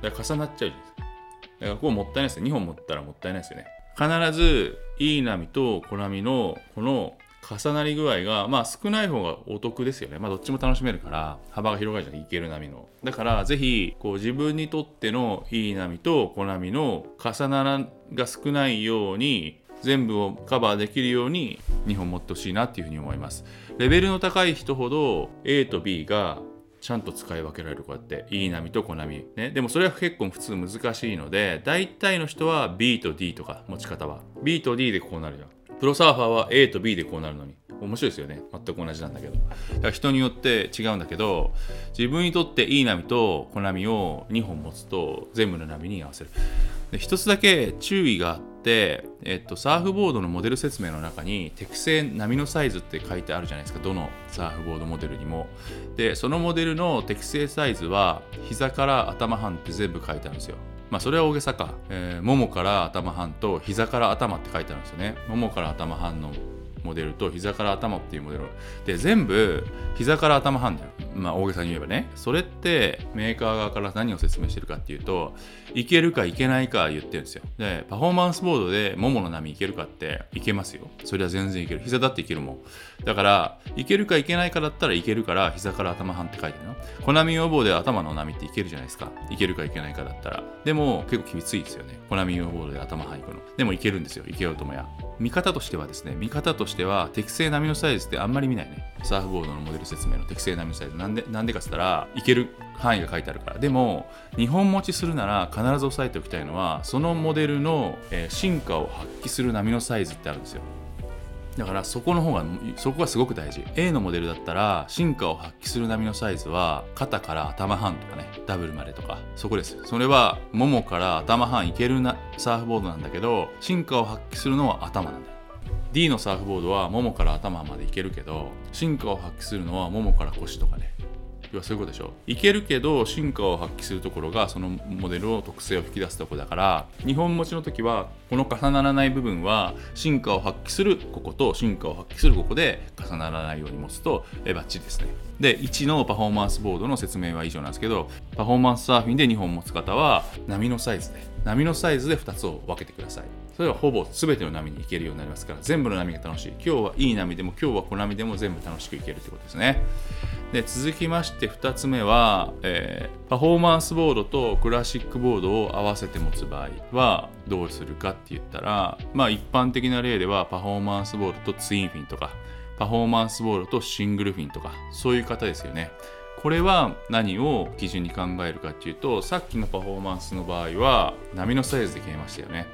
だから重なっちゃうじゃないですか。だからここもったいないですよ2本持ったらもったいないですよね。必ずいい波と小波のこの重なり具合が、まあ、少ない方がお得ですよね。まあ、どっちも楽しめるから、幅が広がるじゃん、いける波の。だから、ぜひ、こう、自分にとってのいい波と小波の重ならが少ないように、全部をカバーできるように2本持ってほしいなっていうふうに思います。レベルの高い人ほど A と B がちゃんと使い分けられるこうやっていい波と小波ねでもそれは結構普通難しいので大体の人は B と D とか持ち方は B と D でこうなるじゃんプロサーファーは A と B でこうなるのに。面白いですよね。全く同じなんだけど。だから人によって違うんだけど自分にとっていい波と小波を2本持つと全部の波に合わせる。で一つだけ注意があって、えっと、サーフボードのモデル説明の中に適正波のサイズって書いてあるじゃないですか。どのサーフボードモデルにも。でそのモデルの適正サイズは膝から頭半って全部書いてあるんですよ。まあそれは大げさか、えー、ももから頭半と膝から頭って書いてあるんですよね。ももから頭半のモデルと膝から頭っていうモデル。で全部膝から頭半だよ。まあ大げさに言えばね。それってメーカー側から何を説明してるかっていうといけるかいけないか言ってるんですよ。でパフォーマンスボードでももの波いけるかっていけますよ。それは全然いける。膝だっていけるもん。だからいけるかいけないかだったらいけるから膝から頭半って書いてるの。コナミ予防で頭の波っていけるじゃないですか。いけるかいけないかだったら。でも結構きついですよね。コナミ予防で頭半いくの。でもいけるんですよ。いけようともや見方としてはですね見方としては適正波のサイズってあんまり見ないね。サーフボードのモデル説明の適正波のサイズ。なんでなんでかっつったらいける範囲が書いてあるから。でも日本持ちするなら必ず押さえておきたいのはそのモデルの、えー進化を発揮する波のサイズってあるんですよ。だからそこの方がそこがすごく大事。A のモデルだったら進化を発揮する波のサイズは肩から頭半とかねダブルまでとかそこです。それはももから頭半いけるなサーフボードなんだけど進化を発揮するのは頭なんだよ。D のサーフボードはももから頭までいけるけど進化を発揮するのはももから腰とかね。要はそういうことでしょ。いけるけど進化を発揮するところがそのモデルの特性を引き出すとこだから日本持ちの時はこの重ならない部分は進化を発揮するここと進化を発揮するここで重ならないように持つとえバッチリですね。で1のパフォーマンスボードの説明は以上なんですけどパフォーマンスサーフィンで2本持つ方は波のサイズで波のサイズで2つを分けてください。それはほぼ全ての波に行けるようになりますから全部の波が楽しい。今日はいい波でも今日は小波でも全部楽しくいけるってことですね。で続きまして2つ目は、えーパフォーマンスボードとクラシックボードを合わせて持つ場合はどうするかって言ったらまあ一般的な例ではパフォーマンスボードとツインフィンとかパフォーマンスボードとシングルフィンとかそういう方ですよね。これは何を基準に考えるかっていうとさっきのパフォーマンスの場合は波のサイズで決めましたよね。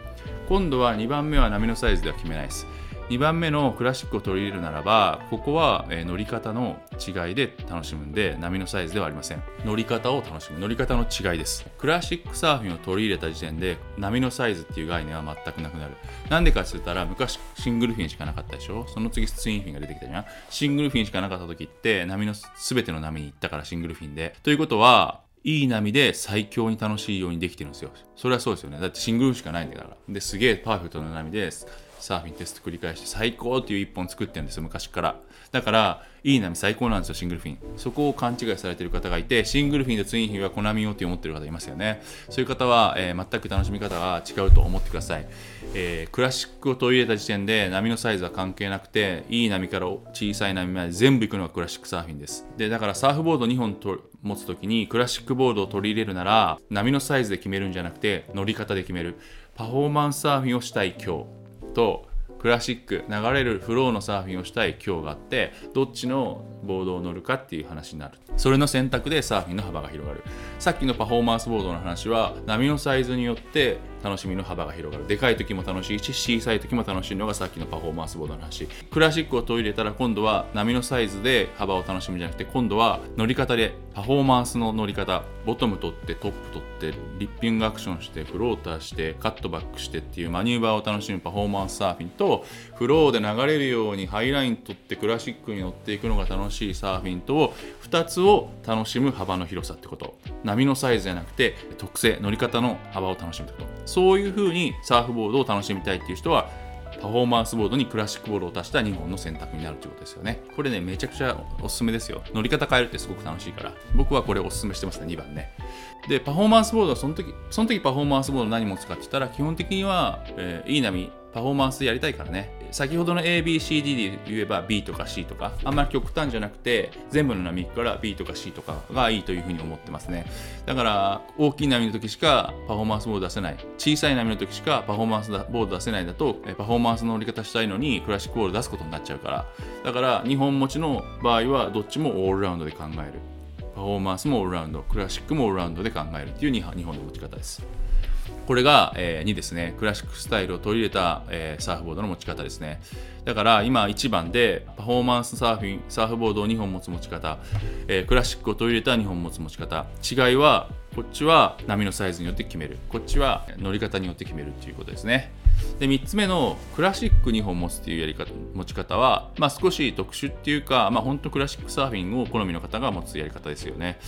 今度は2番目は波のサイズでは決めないです。2番目のクラシックを取り入れるならばここは、え乗り方の違いで楽しむんで波のサイズではありません。乗り方を楽しむ。乗り方の違いです。クラシックサーフィンを取り入れた時点で波のサイズっていう概念は全くなくなる。なんでかって言ったら昔シングルフィンしかなかったでしょ？その次ツインフィンが出てきたじゃん？シングルフィンしかなかった時って波の全ての波に行ったからシングルフィンで。ということはいい波で最強に楽しいようにできてるんですよ。それはそうですよね。だってシングルしかないんだから。で、すげえパーフェクトな波です。サーフィンテスト繰り返して最高っていう一本作ってるんですよ、昔から。だから、いい波最高なんですよ、シングルフィン。そこを勘違いされてる方がいて、シングルフィンとツインフィンはコナミ用って思ってる方いますよね。そういう方は、えー全く楽しみ方が違うと思ってください。えークラシックを取り入れた時点で波のサイズは関係なくて、いい波から小さい波まで全部行くのがクラシックサーフィンです。で、だからサーフボード2本と持つときにクラシックボードを取り入れるなら、波のサイズで決めるんじゃなくて、乗り方で決める。パフォーマンスサーフィンをしたい今日と、クラシック流れるフローのサーフィンをしたい今日があってどっちのボードを乗るかっていう話になる。それの選択でサーフィンの幅が広がる。さっきのパフォーマンスボードの話は波のサイズによって楽しみの幅が広がる。でかい時も楽しいし小さい時も楽しいのがさっきのパフォーマンスボードの話。クラシックを取り入れたら今度は波のサイズで幅を楽しむじゃなくて今度は乗り方でパフォーマンスの乗り方ボトム取ってトップ取ってリッピングアクションしてフローターしてカットバックしてっていうマニューバーを楽しむパフォーマンスサーフィンとフローで流れるようにハイライン取ってクラシックに乗っていくのが楽しいサーフィンと2つを楽しむ幅の広さってこと。波のサイズじゃなくて特性乗り方の幅を楽しむってこと。そういう風にサーフボードを楽しみたいっていう人はパフォーマンスボードにクラシックボールを足した2本の選択になるということですよね。これね、めちゃくちゃおすすめですよ。乗り方変えるってすごく楽しいから。僕はこれおすすめしてますね、2番ね。で、パフォーマンスボードはその時、その時パフォーマンスボード何持つかって言ったら、基本的には、えーいい波、パフォーマンスやりたいからね。先ほどの ABCD で言えば B とか C とか、あんまり極端じゃなくて、全部の波から B とか C とかがいいというふうに思ってますね。だから、大きい波の時しかパフォーマンスボード出せない。小さい波の時しかパフォーマンスボード出せないだと、パフォーマンスの乗り方したいのにクラシックボール出すことになっちゃうから。だから、日本持ちの場合はどっちもオールラウンドで考える。パフォーマンスもオールラウンド、クラシックもオールラウンドで考えるっていう日本日本の持ち方です。これが、えー2ですね。クラシックスタイルを取り入れた、えーサーフボードの持ち方ですね。だから今1番でパフォーマンスサーフィン、サーフボードを2本持つ持ち方、えークラシックを取り入れた2本持つ持ち方。違いは、こっちは波のサイズによって決める。こっちは乗り方によって決めるっていうことですね。で3つ目のクラシック2本持つっていうやり方持ち方は、まあ、少し特殊っていうか、まあ、本当クラシックサーフィンを好みの方が持つやり方ですよね。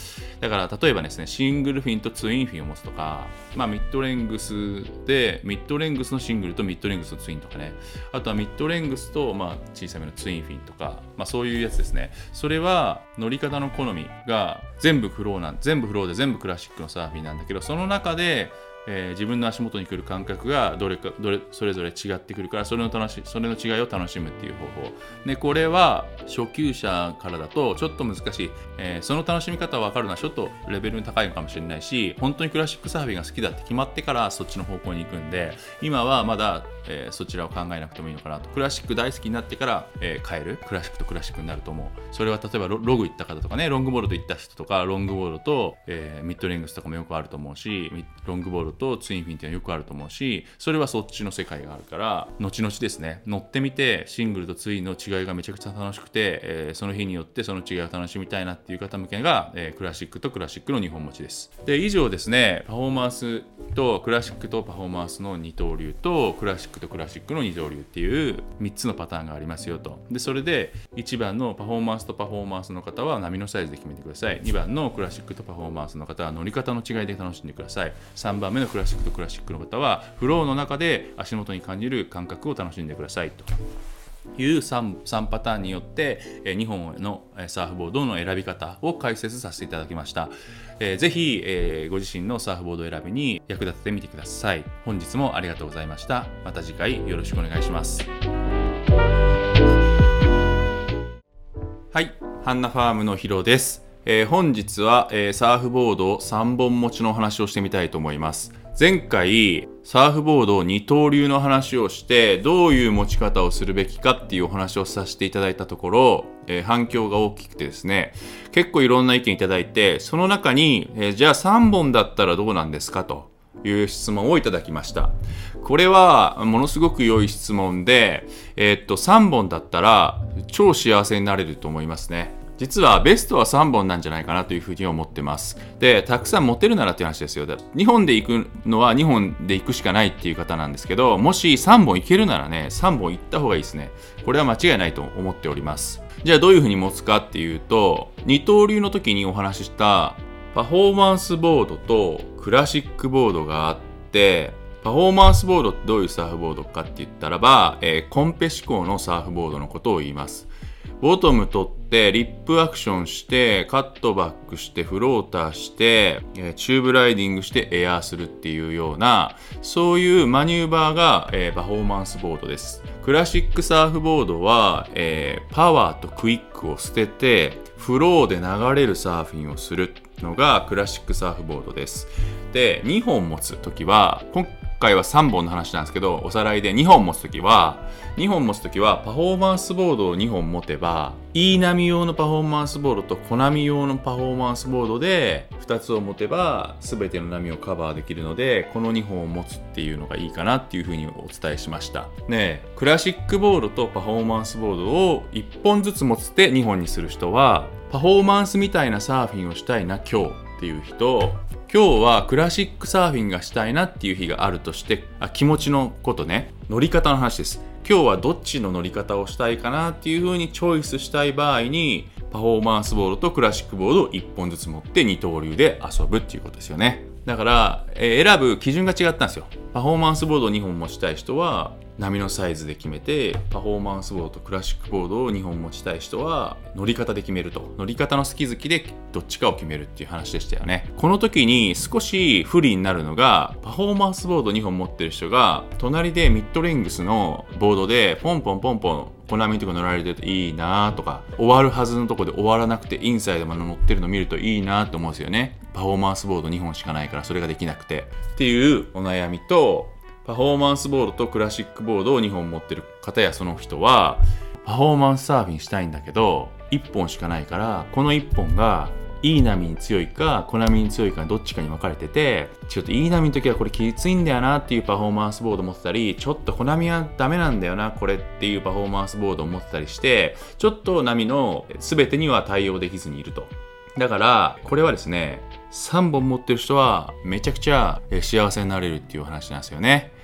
だから例えばですねシングルフィンとツインフィンを持つとか、まあ、ミッドレングスでミッドレングスのシングルとミッドレングスのツインとかね。あとはミッドレングスと、まあ、小さめのツインフィンとか、まあ、そういうやつですね。それは乗り方の好みが全部フローなん全部フローで全部クラシックのサーフィンなんだけどその中でえー、自分の足元に来る感覚がどれかどれそれぞれ違ってくるからそれの楽しそれの違いを楽しむっていう方法。でこれは初級者からだとちょっと難しい、えー、その楽しみ方は分かるのはちょっとレベルの高いのかもしれないし本当にクラシックサーフィンが好きだって決まってからそっちの方向に行くんで今はまだえー、そちらを考えなくてもいいのかなと。クラシック大好きになってから、えー、変える？クラシックとクラシックになると思う。それは例えばログ行った方とかねロングボールと行った人とかロングボールと、えー、ミッドレングスとかもよくあると思うしロングボールとツインフィンっていうのはよくあると思うしそれはそっちの世界があるから後々ですね乗ってみてシングルとツインの違いがめちゃくちゃ楽しくて、えその日によってその違いを楽しみたいなっていう方向けが、えクラシックとクラシックの2本持ちです。で以上ですねパフォーマンスとクラシックとパフォーマンスの二刀流とクラシックとクラシックの二刀流っていう3つのパターンがありますよと。でそれで1番のパフォーマンスとパフォーマンスの方は波のサイズで決めてください。2番のクラシックとパフォーマンスの方は乗り方の違いで楽しんでください。3番目のクラシックとクラシックの方はフローの中で足元に感じる感覚を楽しんでください。という 3, 3パターンによって2本のサーフボードの選び方を解説させていただきました。えー、ぜひ、えー、ご自身のサーフボード選びに役立ててみてください。本日もありがとうございました。また次回よろしくお願いします。はい、ハンナファームのヒロです。えー、本日は、えー、サーフボード3本持ちのお話をしてみたいと思います。前回サーフボード二刀流の話をしてどういう持ち方をするべきかっていうお話をさせていただいたところ、えー、反響が大きくてですね結構いろんな意見いただいてその中に、えー、じゃあ3本だったらどうなんですかと。いう質問をいただきました。これはものすごく良い質問で、えー、っと3本だったら超幸せになれると思いますね。実はベストは3本なんじゃないかなというふうに思ってます。で、たくさん持てるならっていう話ですよ。2本で行くのは2本で行くしかないっていう方なんですけど、もし3本行けるならね、3本行った方がいいですね。これは間違いないと思っております。じゃあどういうふうに持つかっていうと、二刀流の時にお話ししたパフォーマンスボードとクラシックボードがあって、パフォーマンスボードってどういうサーフボードかって言ったらば、えー、コンペ志向のサーフボードのことを言います。ボトム取ってリップアクションしてカットバックしてフローターしてチューブライディングしてエアーするっていうようなそういうマニューバーが、えー、パフォーマンスボードです。クラシックサーフボードは、えー、パワーとクイックを捨ててフローで流れるサーフィンをするのがクラシックサーフボードです。で2本持つ時は回は3本の話なんですけど、おさらいで2本持つときは、2本持つときはパフォーマンスボードを2本持てば、E 波用のパフォーマンスボードとコナミ用のパフォーマンスボードで2つを持てば全ての波をカバーできるので、この2本を持つっていうのがいいかなっていうふうにお伝えしました。ねクラシックボードとパフォーマンスボードを1本ずつ持つて2本にする人は、パフォーマンスみたいなサーフィンをしたいな今日っていう人今日はクラシックサーフィンがしたいなっていう日があるとしてあ気持ちのことね。乗り方の話です。今日はどっちの乗り方をしたいかなっていう風にチョイスしたい場合にパフォーマンスボードとクラシックボードを1本ずつ持って二刀流で遊ぶっていうことですよね。だから、えー、選ぶ基準が違ったんですよ。パフォーマンスボードを2本持ちたい人は波のサイズで決めてパフォーマンスボードとクラシックボードを2本持ちたい人は乗り方で決めると。乗り方の好き好きでどっちかを決めるっていう話でしたよね。この時に少し不利になるのがパフォーマンスボード2本持ってる人が隣でミッドレングスのボードでポンポンポンポンコナミとか乗られてるといいなとか終わるはずのとこで終わらなくてインサイドまで乗ってるの見るといいなと思うんですよね。パフォーマンスボード2本しかないからそれができなくて。っていうお悩みとパフォーマンスボードとクラシックボードを2本持ってる方やその人はパフォーマンスサーフィンしたいんだけど1本しかないからこの1本がいい波に強いかコナミに強いかどっちかに分かれててちょっといい波の時はこれきついんだよなっていうパフォーマンスボード持ってたりちょっとコナミはダメなんだよなこれっていうパフォーマンスボードを持ってたりしてちょっと波の全てには対応できずにいると。だからこれはですね3本持ってる人はめちゃくちゃ幸せになれるっていう話なんですよね。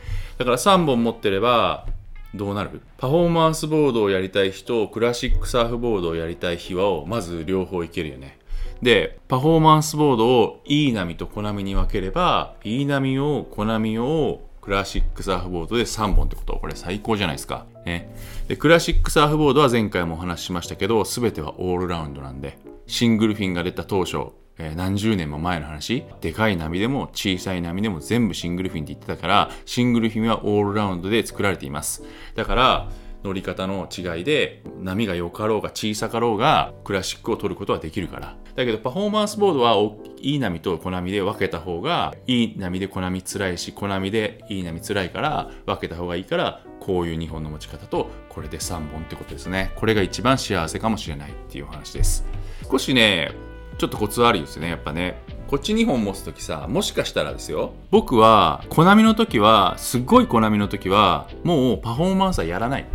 だから3本持ってればどうなる？パフォーマンスボードをやりたい人クラシックサーフボードをやりたい日はまず両方いけるよねでパフォーマンスボードを E 波とコナミに分ければ E 波をコナミをクラシックサーフボードで3本ってことこれ最高じゃないですか。ね。で、クラシックサーフボードは前回もお話ししましたけど、全てはオールラウンドなんで、シングルフィンが出た当初、え、何十年も前の話、でかい波でも小さい波でも全部シングルフィンって言ってたから、シングルフィンはオールラウンドで作られています。だから、乗り方の違いで波が良かろうが小さかろうがクラシックを取ることはできるから。だけどパフォーマンスボードはいい波と小波で分けた方がいい波で小波つらいし小波でいい波つらいから分けた方がいいからこういう2本の持ち方とこれで3本ってことですね。これが一番幸せかもしれないっていう話です。少しねちょっとコツ悪いですねやっぱねこっち2本持つ時さもしかしたらですよ僕はコナミの時はすっごいコナミの時はもうパフォーマンスはやらない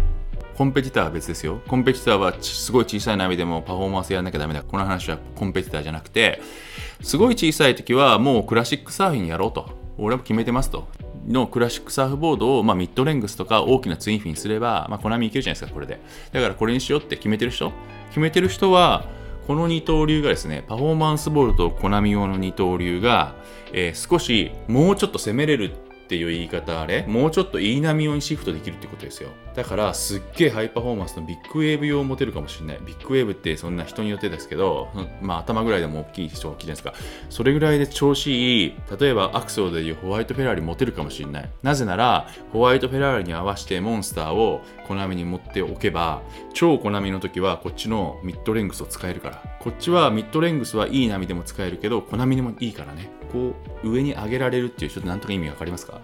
コンペティターは別ですよ。コンペティターはすごい小さい波でもパフォーマンスやらなきゃダメだ。この話はコンペティターじゃなくて、すごい小さい時はもうクラシックサーフィンやろうと。俺も決めてますと。のクラシックサーフボードを、まあ、ミッドレングスとか大きなツインフィンすれば、まあ、コナミいけるじゃないですか、これで。だからこれにしようって決めてる人決めてる人は、この二刀流がですね、パフォーマンスボールとコナミ用の二刀流が、えー、少しもうちょっと攻めれるっていう言い方あれもうちょっといい波用にシフトできるってことですよ。だからすっげえハイパフォーマンスのビッグウェーブ用を持てるかもしれない。ビッグウェーブってそんな人によってですけどまあ頭ぐらいでも大きい人大きいじゃないですか。それぐらいで調子いい。例えばアクセルでいうホワイトフェラーリ持てるかもしれない。なぜならホワイトフェラーリに合わせてモンスターを小波に持っておけば超小波の時はこっちのミッドレングスを使えるから。こっちはミッドレングスはいい波でも使えるけど小波でもいいからね。こう上に上げられるっていうちょっとなんとか意味わかりますか？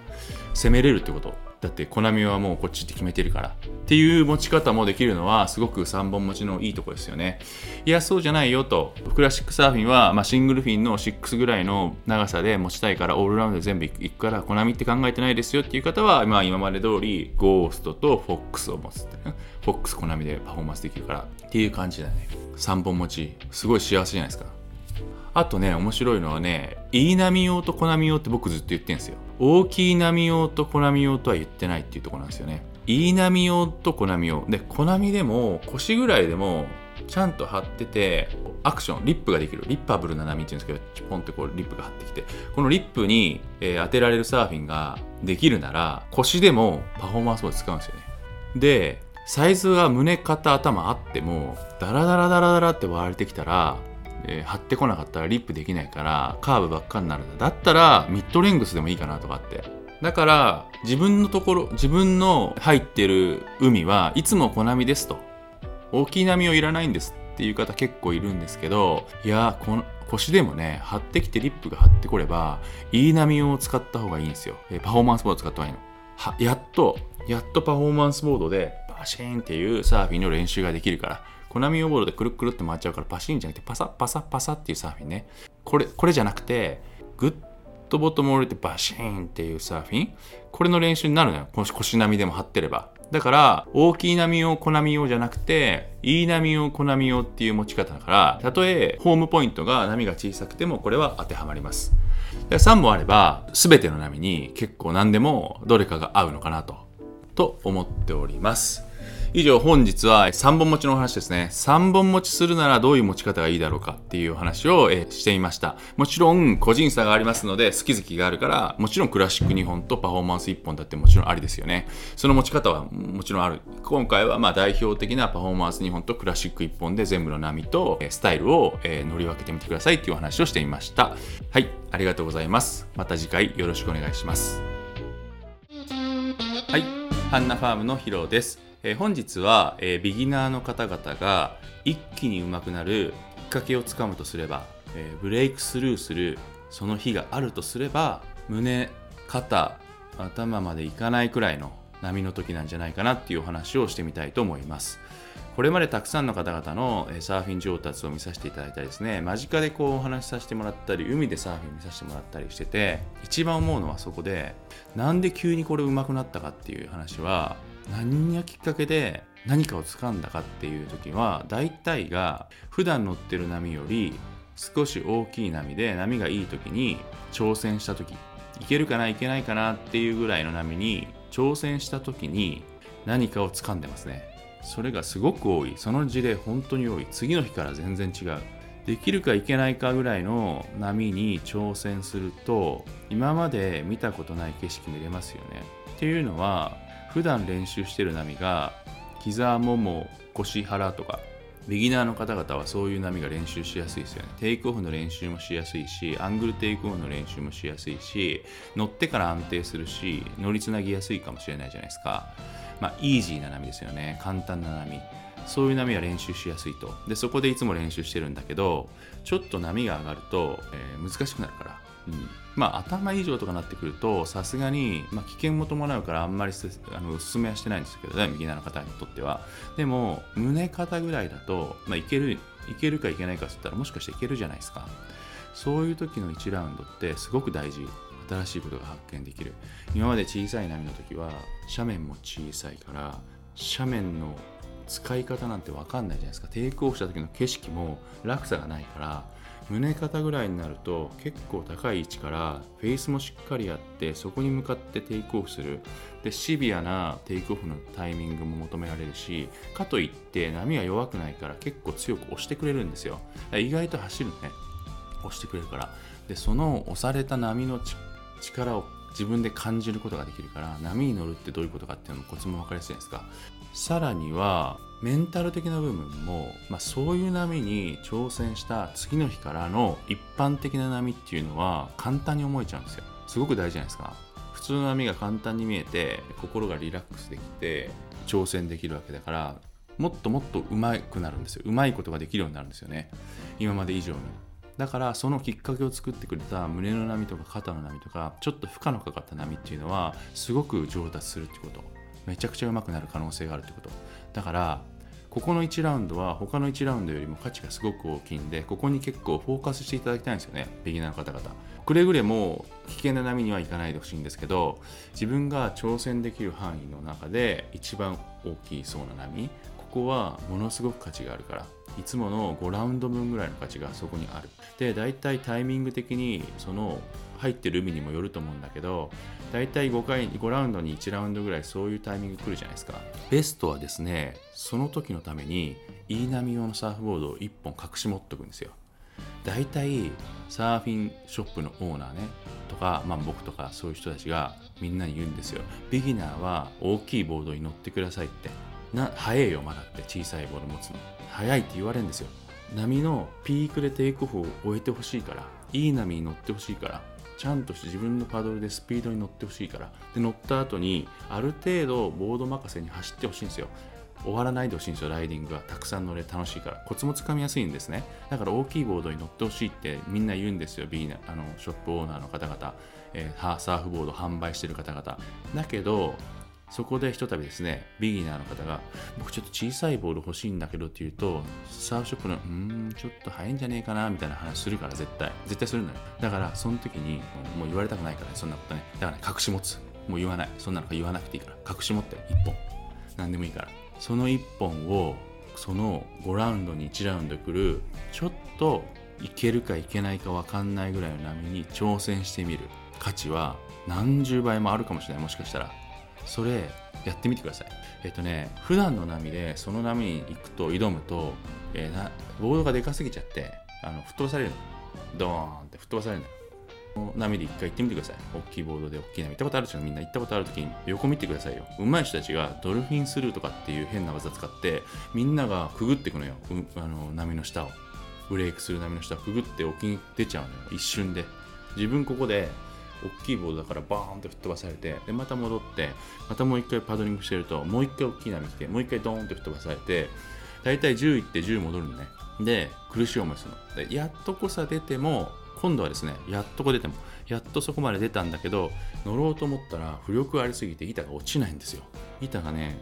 攻めれるってこと。だってコナミはもうこっちって決めてるから。っていう持ち方もできるのはすごく3本持ちのいいとこですよね。いやそうじゃないよと。クラシックサーフィンは、まあ、シングルフィンの6ぐらいの長さで持ちたいからオールラウンドで全部いくからコナミって考えてないですよっていう方は、まあ、今まで通りゴーストとフォックスを持つ フォックスコナミでパフォーマンスできるから。っていう感じだね。3本持ち。すごい幸せじゃないですか。あとね面白いのはねいい波用と小波用って僕ずっと言ってんですよ。大きい波用と小波用とは言ってないっていうとこなんですよね。いい波用と小波用。で小波でも腰ぐらいでもちゃんと張っててアクションリップができる。リッパブルな波っていうんですけどチポンってこうリップが張ってきて。このリップに、えー、当てられるサーフィンができるなら腰でもパフォーマンスを使うんですよね。でサイズが胸肩頭あってもダラダラダラダラって割れてきたらえー、貼ってこなかったらリップできないからカーブばっかになるんだ。だったらミッドレングスでもいいかなとかって。だから自分のところ自分の入ってる海はいつも小波ですと。大きい波をいらないんですっていう方結構いるんですけどいやこの腰でもね張ってきてリップが張ってこればいい波を使った方がいいんですよ、えー、パフォーマンスボード使った方がいいの。はやっとやっとパフォーマンスボードでバシーンっていうサーフィンの練習ができるから。コナミオボールでくるくるって回っちゃうからパシーンじゃなくてパサッパサッパサっていうサーフィンね。これこれじゃなくてグッドボトムを入れてバシーンっていうサーフィン？これの練習になるのよ。腰波でも張ってれば。だから大きい波用小波用じゃなくていい波用小波用っていう持ち方だからたとえホームポイントが波が小さくてもこれは当てはまります。で3本あれば全ての波に結構何でもどれかが合うのかなとと思っております。以上本日は3本持ちのお話ですね。3本持ちするならどういう持ち方がいいだろうかっていう話を、えしてみましたもちろん個人差がありますので好き好きがあるからもちろんクラシック2本とパフォーマンス1本だってもちろんありですよね。その持ち方はもちろんある。今回はまあ代表的なパフォーマンス2本とクラシック1本で全部の波とスタイルを、え乗り分けてみてくださいっていうお話をしてみました。はいありがとうございます。また次回よろしくお願いします。はいハンナファームのヒロです。えー、本日は、えー、ビギナーの方々が一気に上手くなるきっかけをつかむとすれば、えー、ブレイクスルーするその日があるとすれば胸肩頭までいかないくらいの波の時なんじゃないかなっていうお話をしてみたいと思います。これまでたくさんの方々のサーフィン上達を見させていただいたりですね、間近でこうお話しさせてもらったり、海でサーフィン見させてもらったりしてて、一番思うのはそこで、なんで急にこれ上手くなったかっていう話は、何がきっかけで何かを掴んだかっていう時は大体が普段乗ってる波より少し大きい波で波がいい時に挑戦した時いけるかないけないかなっていうぐらいの波に挑戦した時に何かを掴んでますね。それがすごく多い。その事例本当に多い。次の日から全然違う。できるかいけないかぐらいの波に挑戦すると今まで見たことない景色見れますよね。っていうのは普段練習してる波が膝もも腰腹とかビギナーの方々はそういう波が練習しやすいですよね。テイクオフの練習もしやすいし、アングルテイクオフの練習もしやすいし、乗ってから安定するし、乗りつなぎやすいかもしれないじゃないですか。まあ、イージーな波ですよね。簡単な波。そういう波は練習しやすいと。で、そこでいつも練習してるんだけど、ちょっと波が上がると、えー、難しくなるから。うん、まあ頭以上とかなってくるとさすがに、まあ、危険も伴うからあんまりあのおすすめはしてないんですけどね右ナーの方にとっては。でも胸肩ぐらいだと、まあ、いけるいけるかいけないかっつったらもしかしていけるじゃないですか。そういう時の1ラウンドってすごく大事。新しいことが発見できる。今まで小さい波の時は斜面も小さいから斜面の使い方なんて分かんないじゃないですか。テイクオフした時の景色も落差がないから胸肩ぐらいになると結構高い位置からフェイスもしっかりやってそこに向かってテイクオフする。でシビアなテイクオフのタイミングも求められるしかといって波が弱くないから結構強く押してくれるんですよ。意外と走るね。押してくれるから。でその押された波の力を自分で感じることができるから波に乗るってどういうことかっていうのもコツも分かりやすいですか。さらにはメンタル的な部分も、まあ、そういう波に挑戦した次の日からの一般的な波っていうのは簡単に思えちゃうんですよ。すごく大事じゃないですか。普通の波が簡単に見えて心がリラックスできて挑戦できるわけだからもっともっと上手くなるんですよ。上手いことができるようになるんですよね。今まで以上に。だからそのきっかけを作ってくれた胸の波とか肩の波とかちょっと負荷のかかった波っていうのはすごく上達するってこと。めちゃくちゃ上手くなる可能性があるってこと。だからここの1ラウンドは他の1ラウンドよりも価値がすごく大きいんでここに結構フォーカスしていただきたいんですよね。ビギナーの方々。くれぐれも危険な波にはいかないでほしいんですけど自分が挑戦できる範囲の中で一番大きいそうな波ここはものすごく価値があるからいつもの5ラウンド分ぐらいの価値がそこにある。で大体タイミング的にその入ってる海にもよると思うんだけど大体5回5ラウンドに1ラウンドぐらいそういうタイミング来るじゃないですか。ベストはですねその時のためにいい波用のサーフボードを1本隠し持っとくんですよ。大体サーフィンショップのオーナーねとか、まあ、僕とかそういう人たちがみんなに言うんですよ。ビギナーは大きいボードに乗ってくださいって。な早いよまだって小さいボード持つの。早いって言われるんですよ。波のピークでテイクオフを終えてほしいからいい波に乗ってほしいからちゃんとして自分のパドルでスピードに乗ってほしいから。で乗った後にある程度ボード任せに走ってほしいんですよ。終わらないでほしいんですよライディングは。たくさん乗れ楽しいから。コツもつかみやすいんですね。だから大きいボードに乗ってほしいってみんな言うんですよビーナあのショップオーナーの方々、えー、サーフボード販売してる方々。だけどそこでひとたびですね、ビギナーの方が、僕ちょっと小さいボール欲しいんだけどって言うと、サーフショップの、うーん、ちょっと早いんじゃねえかな、みたいな話するから、絶対。絶対するのよ。だから、その時に、もう言われたくないから、ね、そんなことね。だからね、隠し持つ。もう言わない。そんなの言わなくていいから。隠し持って、1本。何でもいいから。その1本を、その5ラウンドに1ラウンド来る、ちょっといけるかいけないか分かんないぐらいの波に挑戦してみる価値は何十倍もあるかもしれないもしかしたらそれやってみてくださいえっとね普段の波でその波に行くと挑むと、えー、なボードがでかすぎちゃってあの吹っ飛ばされるのドーンって吹っ飛ばされるの波で一回行ってみてください。大きいボードで大きい波。行ったことあるでしょ？みんな行ったことある時に横見てくださいよ。上手い人たちがドルフィンスルーとかっていう変な技使って、みんながくぐってくのよ。あの波の下を。ブレイクする波の下をくぐって沖に出ちゃうのよ。一瞬で。自分ここで大きいボードだからバーンって吹っ飛ばされてでまた戻ってまたもう一回パドリングしてるともう一回大きい波来てもう一回ドーンって吹っ飛ばされて大体10行って10戻るのね。で苦しい思いするの。でやっとこさ出ても今度はですねやっとこ出てもやっとそこまで出たんだけど乗ろうと思ったら浮力ありすぎて板が落ちないんですよ。板がね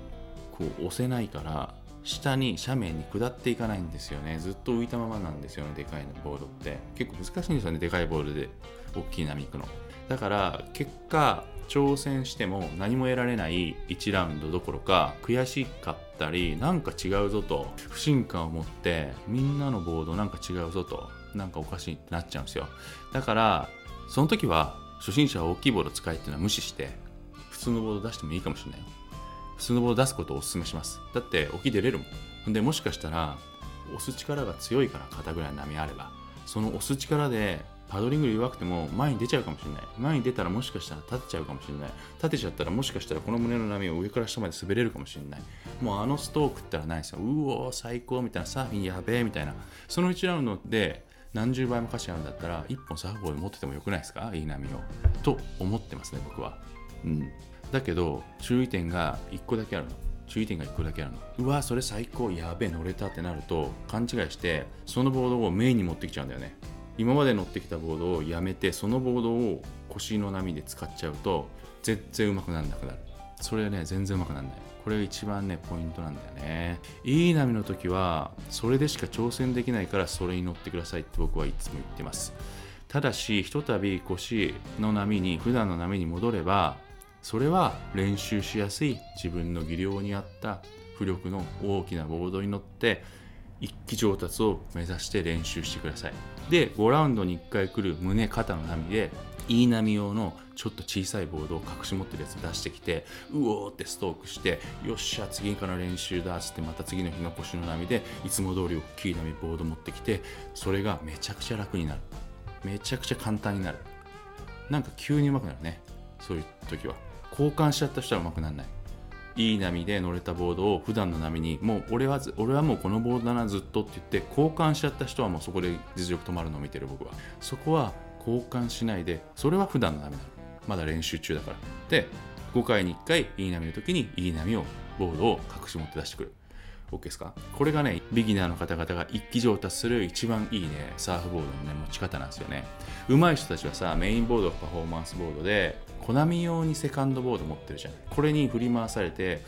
こう押せないから下に斜面に下っていかないんですよね。ずっと浮いたままなんですよねでかいボードって。結構難しいんですよねでかいボールで大きい波行くの。だから結果挑戦しても何も得られない1ラウンドどころか悔しかったりなんか違うぞと不信感を持ってみんなのボードなんか違うぞとなんかおかしいってなっちゃうんですよ。だからその時は初心者は大きいボード使いっていうのは無視して普通のボード出してもいいかもしれない普通のボード出すことをお勧めします。だって沖出れるもんほん。でもしかしたら押す力が強いから肩ぐらいの波あればその押す力でパドリング弱くても前に出ちゃうかもしれない。前に出たらもしかしたら立てちゃうかもしれない。立てちゃったらもしかしたらこの胸の波を上から下まで滑れるかもしれない。もうあのストークったらないですよ。うお最高みたいな。サーフィンやべえみたいな。その1ラウンドで何十倍も価値あるんだったら1本サーフボード持っててもよくないですか？いい波を。と思ってますね僕は。うん。だけど注意点が1個だけあるの。注意点が1個だけあるの。うわそれ最高。やべえ乗れたってなると勘違いしてそのボードをメインに持ってきちゃうんだよね。今まで乗ってきたボードをやめてそのボードを腰の波で使っちゃうと全然うまくならなくなる。それはね全然うまくならない。これが一番ねポイントなんだよね。いい波の時はそれでしか挑戦できないからそれに乗ってくださいって僕はいつも言ってます。ただしひとたび腰の波に普段の波に戻ればそれは練習しやすい自分の技量に合った浮力の大きなボードに乗って一気上達を目指して練習してください。で5ラウンドに1回来る胸肩の波でいい波用のちょっと小さいボードを隠し持ってるやつ出してきてうおーってストークしてよっしゃ次から練習だっつってまた次の日の腰の波でいつも通り大きい波ボード持ってきてそれがめちゃくちゃ楽になる。めちゃくちゃ簡単になる。なんか急に上手くなるね。そういう時は。交換しちゃった人は上手くならない。いい波で乗れたボードを普段の波にもう俺は俺はもうこのボードだなずっとって言って交換しちゃった人はもうそこで実力止まるのを見てる僕は。そこは交換しないでそれは普段の波なの。まだ練習中だからで5回に1回いい波の時にいい波をボードを隠し持って出してくる。OK ですか？これがねビギナーの方々が一気上達する一番いいねサーフボードのね持ち方なんですよね。上手い人たちはさメインボードパフォーマンスボードでコナミ用にセカンドボード持ってるじゃん。これに振り回されて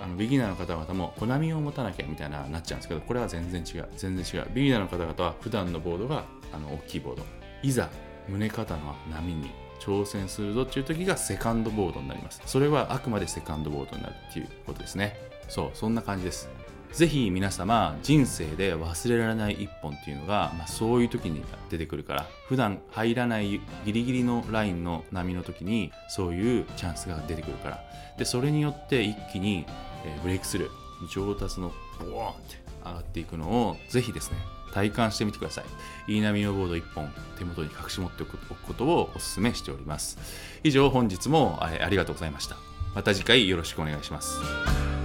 あのビギナーの方々もコナミを持たなきゃみたいななっちゃうんですけどこれは全然違う。全然違う。ビギナーの方々は普段のボードがあの大きいボード。いざ胸肩の波に挑戦するぞっていう時がセカンドボードになります。それはあくまでセカンドボードになるっていうことですね。そうそんな感じです。ぜひ皆様人生で忘れられない一本っていうのが、まあ、そういう時に出てくるから普段入らないギリギリのラインの波の時にそういうチャンスが出てくるから。でそれによって一気にブレイクスルー上達のボーンって上がっていくのをぜひですね体感してみてください。いい波のボード1本手元に隠し持っておくことをお勧めしております。以上本日もありがとうございました。また次回よろしくお願いします。